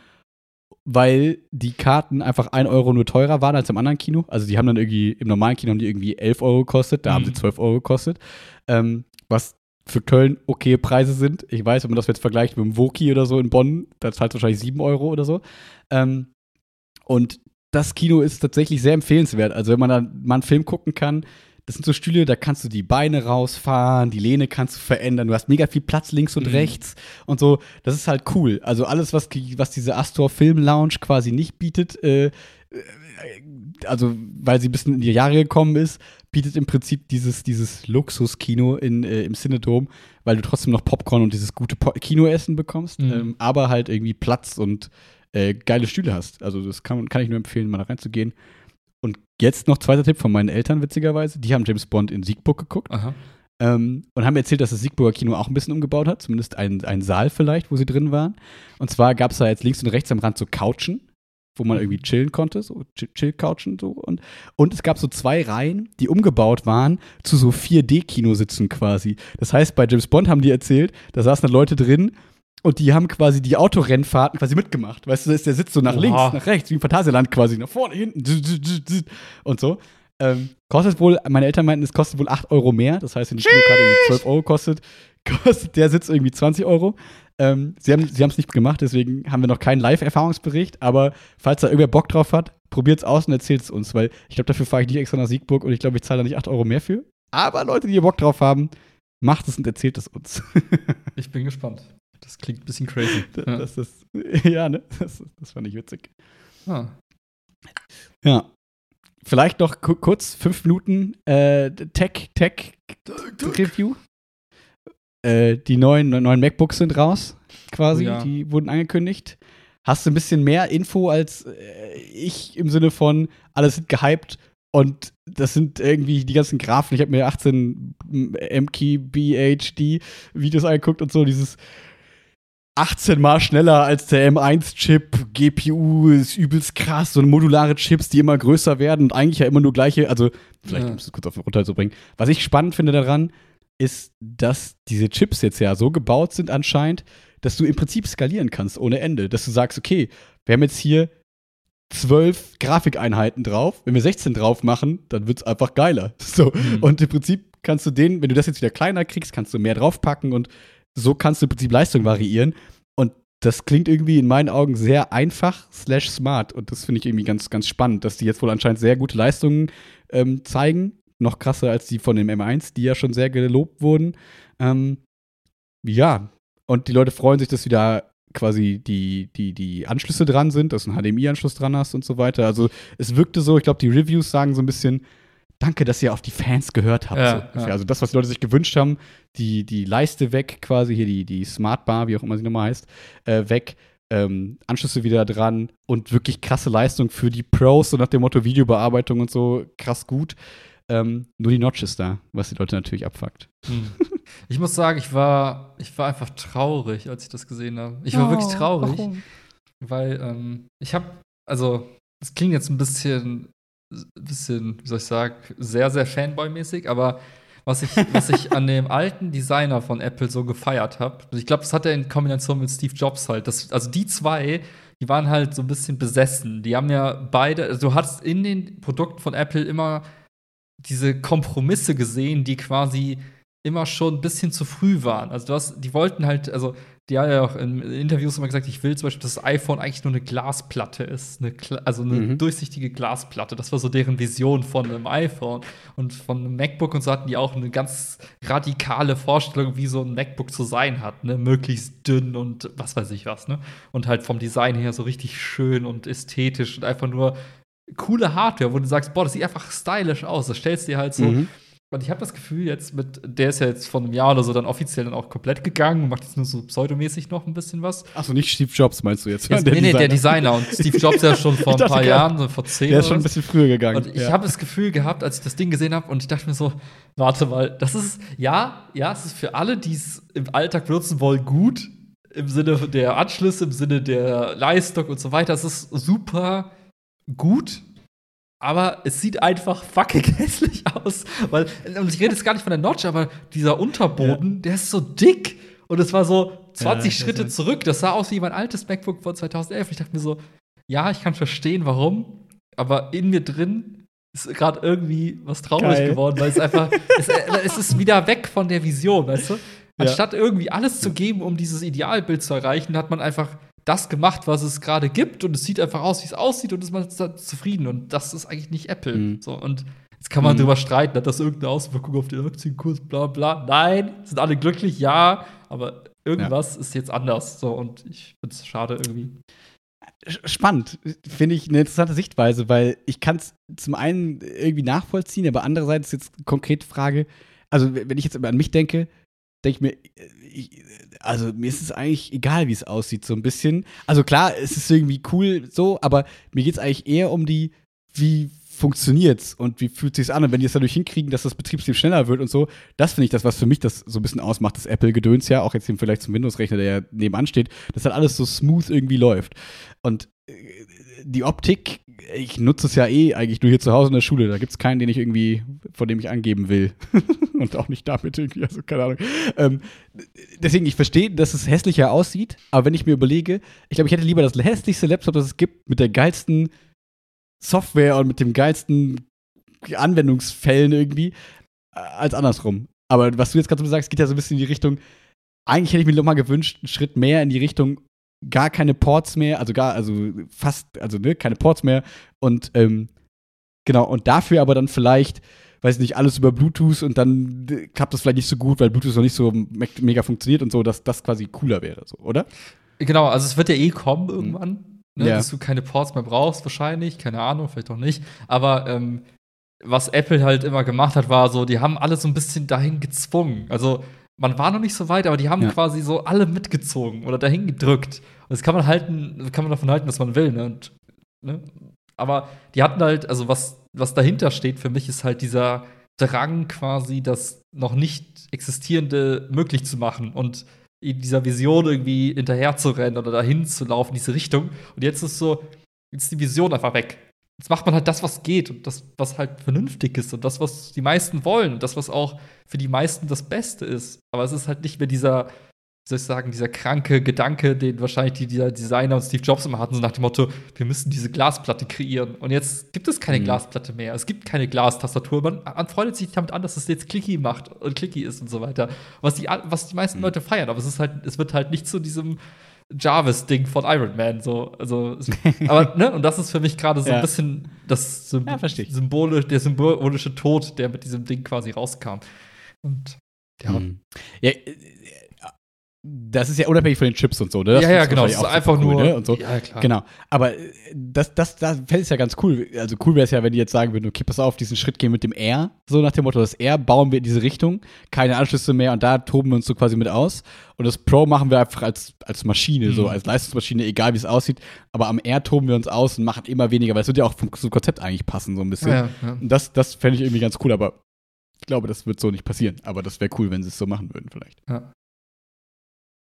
weil die Karten einfach 1 Euro nur teurer waren als im anderen Kino. Also die haben dann irgendwie, im normalen Kino haben die irgendwie 11 Euro gekostet, da haben sie Mhm. 12 Euro gekostet. Ähm, was für Köln okay Preise sind. Ich weiß, wenn man das jetzt vergleicht mit dem Woki oder so in Bonn, da zahlt wahrscheinlich 7 Euro oder so. Ähm, und das Kino ist tatsächlich sehr empfehlenswert. Also, wenn man da mal einen Film gucken kann, das sind so Stühle, da kannst du die Beine rausfahren, die Lehne kannst du verändern, du hast mega viel Platz links und Mhm. rechts und so. Das ist halt cool. Also, alles, was, was diese Astor Film Lounge quasi nicht bietet, äh, äh, also, weil sie ein bisschen in die Jahre gekommen ist, bietet im Prinzip dieses, dieses Luxuskino in, äh, im Cinedom, weil du trotzdem noch Popcorn und dieses gute po Kinoessen bekommst, Mhm. ähm, aber halt irgendwie Platz und äh, geile Stühle hast. Also das kann, kann ich nur empfehlen, mal da reinzugehen. Und jetzt noch zweiter Tipp von meinen Eltern, witzigerweise. Die haben James Bond in Siegburg geguckt ähm, und haben mir erzählt, dass das Siegburger Kino auch ein bisschen umgebaut hat. Zumindest einen, einen Saal vielleicht, wo sie drin waren. Und zwar gab es da jetzt links und rechts am Rand so Couchen, wo man irgendwie chillen konnte, so Chill- Chill-Couchen so. Und, und es gab so zwei Reihen, die umgebaut waren zu so 4D-Kinositzen quasi. Das heißt, bei James Bond haben die erzählt, da saßen dann Leute drin und die haben quasi die Autorennfahrten quasi mitgemacht. Weißt du, da ist der Sitz so nach Oha. links, nach rechts, wie im Phantasialand quasi, nach vorne, hinten und so. Ähm, kostet wohl, meine Eltern meinten, es kostet wohl 8 Euro mehr. Das heißt, wenn die Kinokarte irgendwie 12 Euro kostet, kostet der Sitz irgendwie 20 Euro. Ähm, sie haben es nicht gemacht, deswegen haben wir noch keinen Live-Erfahrungsbericht. Aber falls da irgendwer Bock drauf hat, probiert es aus und erzählt es uns, weil ich glaube, dafür fahre ich nicht extra nach Siegburg und ich glaube, ich zahle da nicht 8 Euro mehr für. Aber Leute, die hier Bock drauf haben, macht es und erzählt es uns. Ich bin gespannt. Das klingt ein bisschen crazy. Ja. das ist, ja, ne? Das, das fand ich witzig. Ah. Ja. Vielleicht noch ku- kurz fünf Minuten äh, Tech, Tech Review. Äh, die neuen, neuen MacBooks sind raus, quasi. Oh ja. Die wurden angekündigt. Hast du ein bisschen mehr Info als äh, ich im Sinne von, alles sind gehypt und das sind irgendwie die ganzen Graphen. Ich habe mir 18 MKBHD Videos angeguckt und so, dieses 18 mal schneller als der M1-Chip, GPU ist übelst krass, so modulare Chips, die immer größer werden und eigentlich ja immer nur gleiche, also vielleicht Ja. um es kurz auf runterzubringen. Was ich spannend finde daran, ist, dass diese Chips jetzt ja so gebaut sind anscheinend, dass du im Prinzip skalieren kannst ohne Ende. Dass du sagst, okay, wir haben jetzt hier zwölf Grafikeinheiten drauf. Wenn wir 16 drauf machen, dann wird es einfach geiler. So. Mhm. Und im Prinzip kannst du den, wenn du das jetzt wieder kleiner kriegst, kannst du mehr draufpacken und so kannst du im Prinzip Leistung variieren. Und das klingt irgendwie in meinen Augen sehr einfach slash smart. Und das finde ich irgendwie ganz, ganz spannend, dass die jetzt wohl anscheinend sehr gute Leistungen ähm, zeigen. Noch krasser als die von dem M1, die ja schon sehr gelobt wurden. Ähm, ja, und die Leute freuen sich, dass wieder quasi die, die, die Anschlüsse dran sind, dass du einen HDMI-Anschluss dran hast und so weiter. Also es wirkte so, ich glaube, die Reviews sagen so ein bisschen, danke, dass ihr auf die Fans gehört habt. Ja, so ja. Also das, was die Leute sich gewünscht haben, die, die Leiste weg, quasi hier die, die Smart Bar, wie auch immer sie nochmal heißt, äh, weg. Ähm, Anschlüsse wieder dran und wirklich krasse Leistung für die Pros, so nach dem Motto Videobearbeitung und so, krass gut. Ähm, nur die Notch ist da, was die Leute natürlich abfuckt. Hm. Ich muss sagen, ich war, ich war einfach traurig, als ich das gesehen habe. Ich war Oh, wirklich traurig, weil ähm, ich habe, also, es klingt jetzt ein bisschen, ein bisschen, wie soll ich sagen, sehr, sehr Fanboy-mäßig, aber was ich, was ich an dem alten Designer von Apple so gefeiert habe, ich glaube, das hat er in Kombination mit Steve Jobs halt. Das, also die zwei, die waren halt so ein bisschen besessen. Die haben ja beide, also du hast in den Produkten von Apple immer diese Kompromisse gesehen, die quasi immer schon ein bisschen zu früh waren. Also du hast, die wollten halt, also die haben ja auch in Interviews immer gesagt, ich will zum Beispiel, dass das iPhone eigentlich nur eine Glasplatte ist, eine, Kla- also eine Mhm. durchsichtige Glasplatte. Das war so deren Vision von einem iPhone und von einem MacBook und so hatten die auch eine ganz radikale Vorstellung, wie so ein MacBook zu sein hat, ne, möglichst dünn und was weiß ich was, ne, und halt vom Design her so richtig schön und ästhetisch und einfach nur coole Hardware, wo du sagst, boah, das sieht einfach stylisch aus. Das stellst du dir halt so. Mhm. Und ich habe das Gefühl, jetzt mit, der ist ja jetzt vor einem Jahr oder so dann offiziell dann auch komplett gegangen und macht jetzt nur so pseudomäßig noch ein bisschen was. Achso, nicht Steve Jobs meinst du jetzt? Jetzt, nee, nee, der Designer. Und Steve Jobs ja schon vor ein paar Jahren, so vor zehn Der ist schon ein bisschen früher gegangen. Und ich ja. habe das Gefühl gehabt, als ich das Ding gesehen habe, und ich dachte mir so, warte mal, das ist, ja, ja, es ist für alle, die es im Alltag benutzen wollen, gut. Im Sinne der Anschlüsse, im Sinne der Leistung und so weiter. Es ist super gut. Aber es sieht einfach fucking hässlich aus. Weil, und ich rede jetzt gar nicht von der Notch, aber dieser Unterboden, der ist so dick. Und es war so 20 Ja, Schritte zurück. Das sah aus wie mein altes MacBook von 2011. Ich dachte mir so, ja, ich kann verstehen, warum. Aber in mir drin ist gerade irgendwie was traurig Geil. geworden, weil es einfach, es, äh, es ist wieder weg von der Vision, weißt du? Anstatt irgendwie alles zu geben, um dieses Idealbild zu erreichen, hat man einfach das gemacht, was es gerade gibt und es sieht einfach aus, wie es aussieht und ist man zufrieden und das ist eigentlich nicht Apple. Mhm. So und jetzt kann man Mhm. drüber streiten, hat das irgendeine Auswirkung auf den Aktienkurs, bla bla. Nein, sind alle glücklich, ja, aber irgendwas ist jetzt anders. So und ich finde es schade irgendwie. spannend. Finde ich eine interessante Sichtweise, weil ich kann es zum einen irgendwie nachvollziehen, aber andererseits jetzt konkret Frage, also wenn ich jetzt an mich denke, denke ich mir, ich, also mir ist es eigentlich egal, wie es aussieht, so ein bisschen. Also klar, es ist irgendwie cool so, aber mir geht es eigentlich eher um die, wie funktioniert's und wie fühlt sich's an und wenn die es dadurch hinkriegen, dass das Betriebssystem schneller wird und so, das finde ich das, was für mich das so ein bisschen ausmacht, das Apple-Gedöns ja, auch jetzt im Vergleich zum Windows-Rechner, der ja nebenan steht, dass halt alles so smooth irgendwie läuft. Und äh, die Optik, ich nutze es ja eh eigentlich nur hier zu Hause in der Schule. Da gibt es keinen, den ich irgendwie, von dem ich angeben will. Und auch nicht damit irgendwie, also keine Ahnung. Ähm, deswegen, ich verstehe, dass es hässlicher aussieht, aber wenn ich mir überlege, ich glaube, ich hätte lieber das hässlichste Laptop, das es gibt, mit der geilsten Software und mit dem geilsten Anwendungsfällen irgendwie, äh, als andersrum. Aber was du jetzt gerade so sagst, geht ja so ein bisschen in die Richtung, eigentlich hätte ich mir noch mal gewünscht, einen Schritt mehr in die Richtung, gar keine Ports mehr, also gar, also fast, also ne, keine Ports mehr und ähm, genau, und dafür aber dann vielleicht, weiß ich nicht, alles über Bluetooth und dann äh, klappt das vielleicht nicht so gut, weil Bluetooth noch nicht so me mega funktioniert und so, dass das quasi cooler wäre, so, oder? Genau, also es wird ja eh kommen irgendwann, ne, Ja. dass du keine Ports mehr brauchst, wahrscheinlich, keine Ahnung, vielleicht auch nicht. Aber ähm, was Apple halt immer gemacht hat, war so, die haben alle so ein bisschen dahin gezwungen. Also man war noch nicht so weit, aber die haben Ja. quasi so alle mitgezogen oder dahin gedrückt. Und das kann man halten, kann man davon halten, was man will, ne? Und, ne? Aber die hatten halt, also was, was dahinter steht für mich, ist halt dieser Drang quasi, das noch nicht existierende möglich zu machen und in dieser Vision irgendwie hinterher zu rennen oder dahin zu laufen, diese Richtung. Und jetzt ist so, jetzt ist die Vision einfach weg. Jetzt macht man halt das, was geht und das, was halt vernünftig ist und das, was die meisten wollen und das, was auch für die meisten das Beste ist. Aber es ist halt nicht mehr dieser, wie soll ich sagen, dieser kranke Gedanke, den wahrscheinlich die, dieser Designer und Steve Jobs immer hatten, so nach dem Motto, wir müssen diese Glasplatte kreieren. Und jetzt gibt es keine Mhm. Glasplatte mehr. Es gibt keine Glastastatur. Man, man freut sich damit an, dass es jetzt clicky macht und clicky ist und so weiter. Was die, was die meisten Mhm. Leute feiern. Aber es ist halt, es wird halt nicht zu diesem Jarvis-Ding von Iron Man. So. Also, aber, ne, und das ist für mich gerade so Ja. ein bisschen das Sym Ja. Symbole, der symbolische Tod, der mit diesem Ding quasi rauskam. Und ja, Mhm. ja das ist ja unabhängig von den Chips und so, ne? Das ja, ja, genau. Es ist einfach cool, nur. ne? und so. Ja, klar. Genau. Aber äh, das, das, das fällt es ja ganz cool. Also cool wäre es ja, wenn die jetzt sagen würden, okay, pass auf, diesen Schritt gehen mit dem R. So nach dem Motto, das R bauen wir in diese Richtung, keine Anschlüsse mehr und da toben wir uns so quasi mit aus. Und das Pro machen wir einfach als, als Maschine, so Mhm. als Leistungsmaschine, egal wie es aussieht. Aber am R toben wir uns aus und machen immer weniger, weil es wird ja auch vom so Konzept eigentlich passen, so ein bisschen. Ja, ja. Und das, das fände ich irgendwie ganz cool, aber ich glaube, das wird so nicht passieren. Aber das wäre cool, wenn sie es so machen würden, vielleicht. Ja.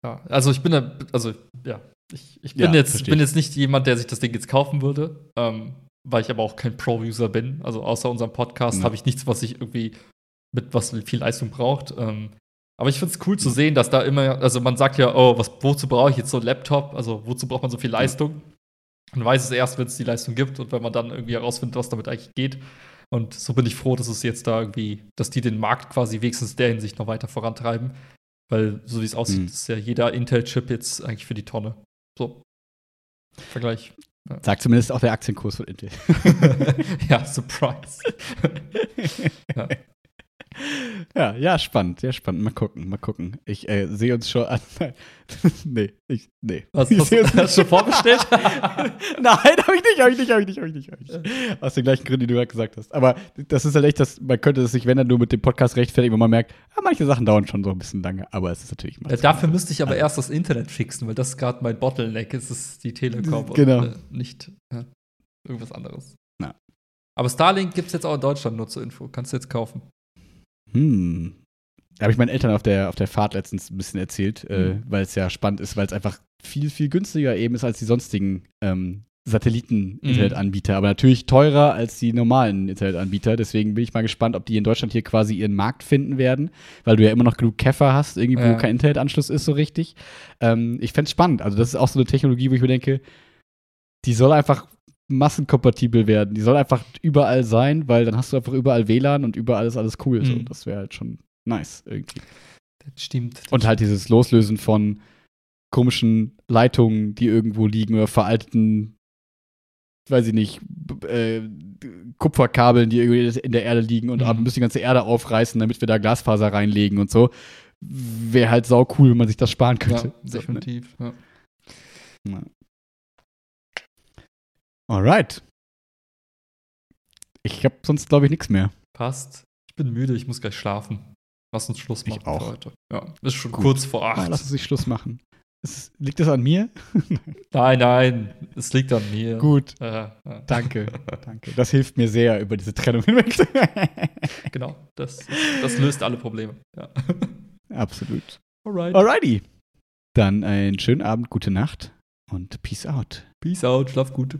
Ja. Also ich bin da, also ja, ich, ich bin, Ja, jetzt, bin jetzt nicht jemand, der sich das Ding jetzt kaufen würde, ähm, weil ich aber auch kein Pro-User bin. Also außer unserem Podcast Ja. habe ich nichts, was ich irgendwie mit was viel Leistung braucht. Ähm, aber ich finde es cool zu sehen, dass da immer, also man sagt ja, oh, was, wozu brauche ich jetzt so einen Laptop? Also wozu braucht man so viel Leistung? Man weiß es erst, wenn es die Leistung gibt und wenn man dann irgendwie herausfindet, was damit eigentlich geht. Und so bin ich froh, dass es jetzt da irgendwie, dass die den Markt quasi wenigstens der Hinsicht noch weiter vorantreiben. Weil, so wie es aussieht, Mhm. ist ja jeder Intel-Chip jetzt eigentlich für die Tonne. So. Vergleich. Sagt zumindest auch der Aktienkurs von Intel. ja, Surprise. ja. Ja, ja, spannend, sehr spannend. Mal gucken, mal gucken. Ich äh, sehe uns schon an. nee, ich, nee. Was, ich seh uns hast du schon vorbestellt? Nein, hab ich nicht, hab ich nicht, hab ich nicht, hab ich nicht, hab ich nicht. Aus den gleichen Gründen, die du gerade gesagt hast. Aber das ist halt echt, das, man könnte es sich, wenn dann nur mit dem Podcast rechtfertigen, wenn man merkt, ja, manche Sachen dauern schon so ein bisschen lange, aber es ist natürlich Ja, dafür müsste ich aber erst das Internet fixen, weil das ist gerade mein Bottleneck. Es ist die Telekom Genau. und äh, nicht äh, irgendwas anderes. Ja. Aber Starlink gibt es jetzt auch in Deutschland nur zur Info. Kannst du jetzt kaufen. Hm. Da habe ich meinen Eltern auf der, auf der Fahrt letztens ein bisschen erzählt, äh, Mhm. weil es ja spannend ist, weil es einfach viel, viel günstiger eben ist als die sonstigen ähm, Satelliten-Internetanbieter, aber natürlich teurer als die normalen Internetanbieter. Deswegen bin ich mal gespannt, ob die in Deutschland hier quasi ihren Markt finden werden, weil du ja immer noch genug Käfer hast, irgendwie, wo Ja. kein Internetanschluss ist so richtig. Ähm, ich fände es spannend. Also, das ist auch so eine Technologie, wo ich mir denke, die soll einfach massenkompatibel werden. Die soll einfach überall sein, weil dann hast du einfach überall WLAN und überall ist alles cool. So. Mhm. Das wäre halt schon nice irgendwie. Das stimmt. Und halt dieses Loslösen von komischen Leitungen, die irgendwo liegen oder veralteten, weiß ich nicht, äh, Kupferkabeln, die irgendwie in der Erde liegen und Mhm. müssen die ganze Erde aufreißen, damit wir da Glasfaser reinlegen und so. Wäre halt sau cool, wenn man sich das sparen ja, könnte. So, ne? definitiv. Ja. Ja. Alright. Ich habe sonst, glaube ich, nichts mehr. Passt. Ich bin müde, ich muss gleich schlafen. Lass uns Schluss Ich machen auch. für heute. Ja, ist schon Gut. kurz vor Ah, acht. lass uns nicht Schluss machen. Ist, liegt das an mir? Nein, nein, es liegt an mir. Gut. Äh, ja. Danke, danke. Das hilft mir sehr über diese Trennung hinweg. Genau, das, das löst alle Probleme. Ja. Absolut. Alright. Alrighty. Dann einen schönen Abend, gute Nacht und Peace out. Peace out, schlaf gut.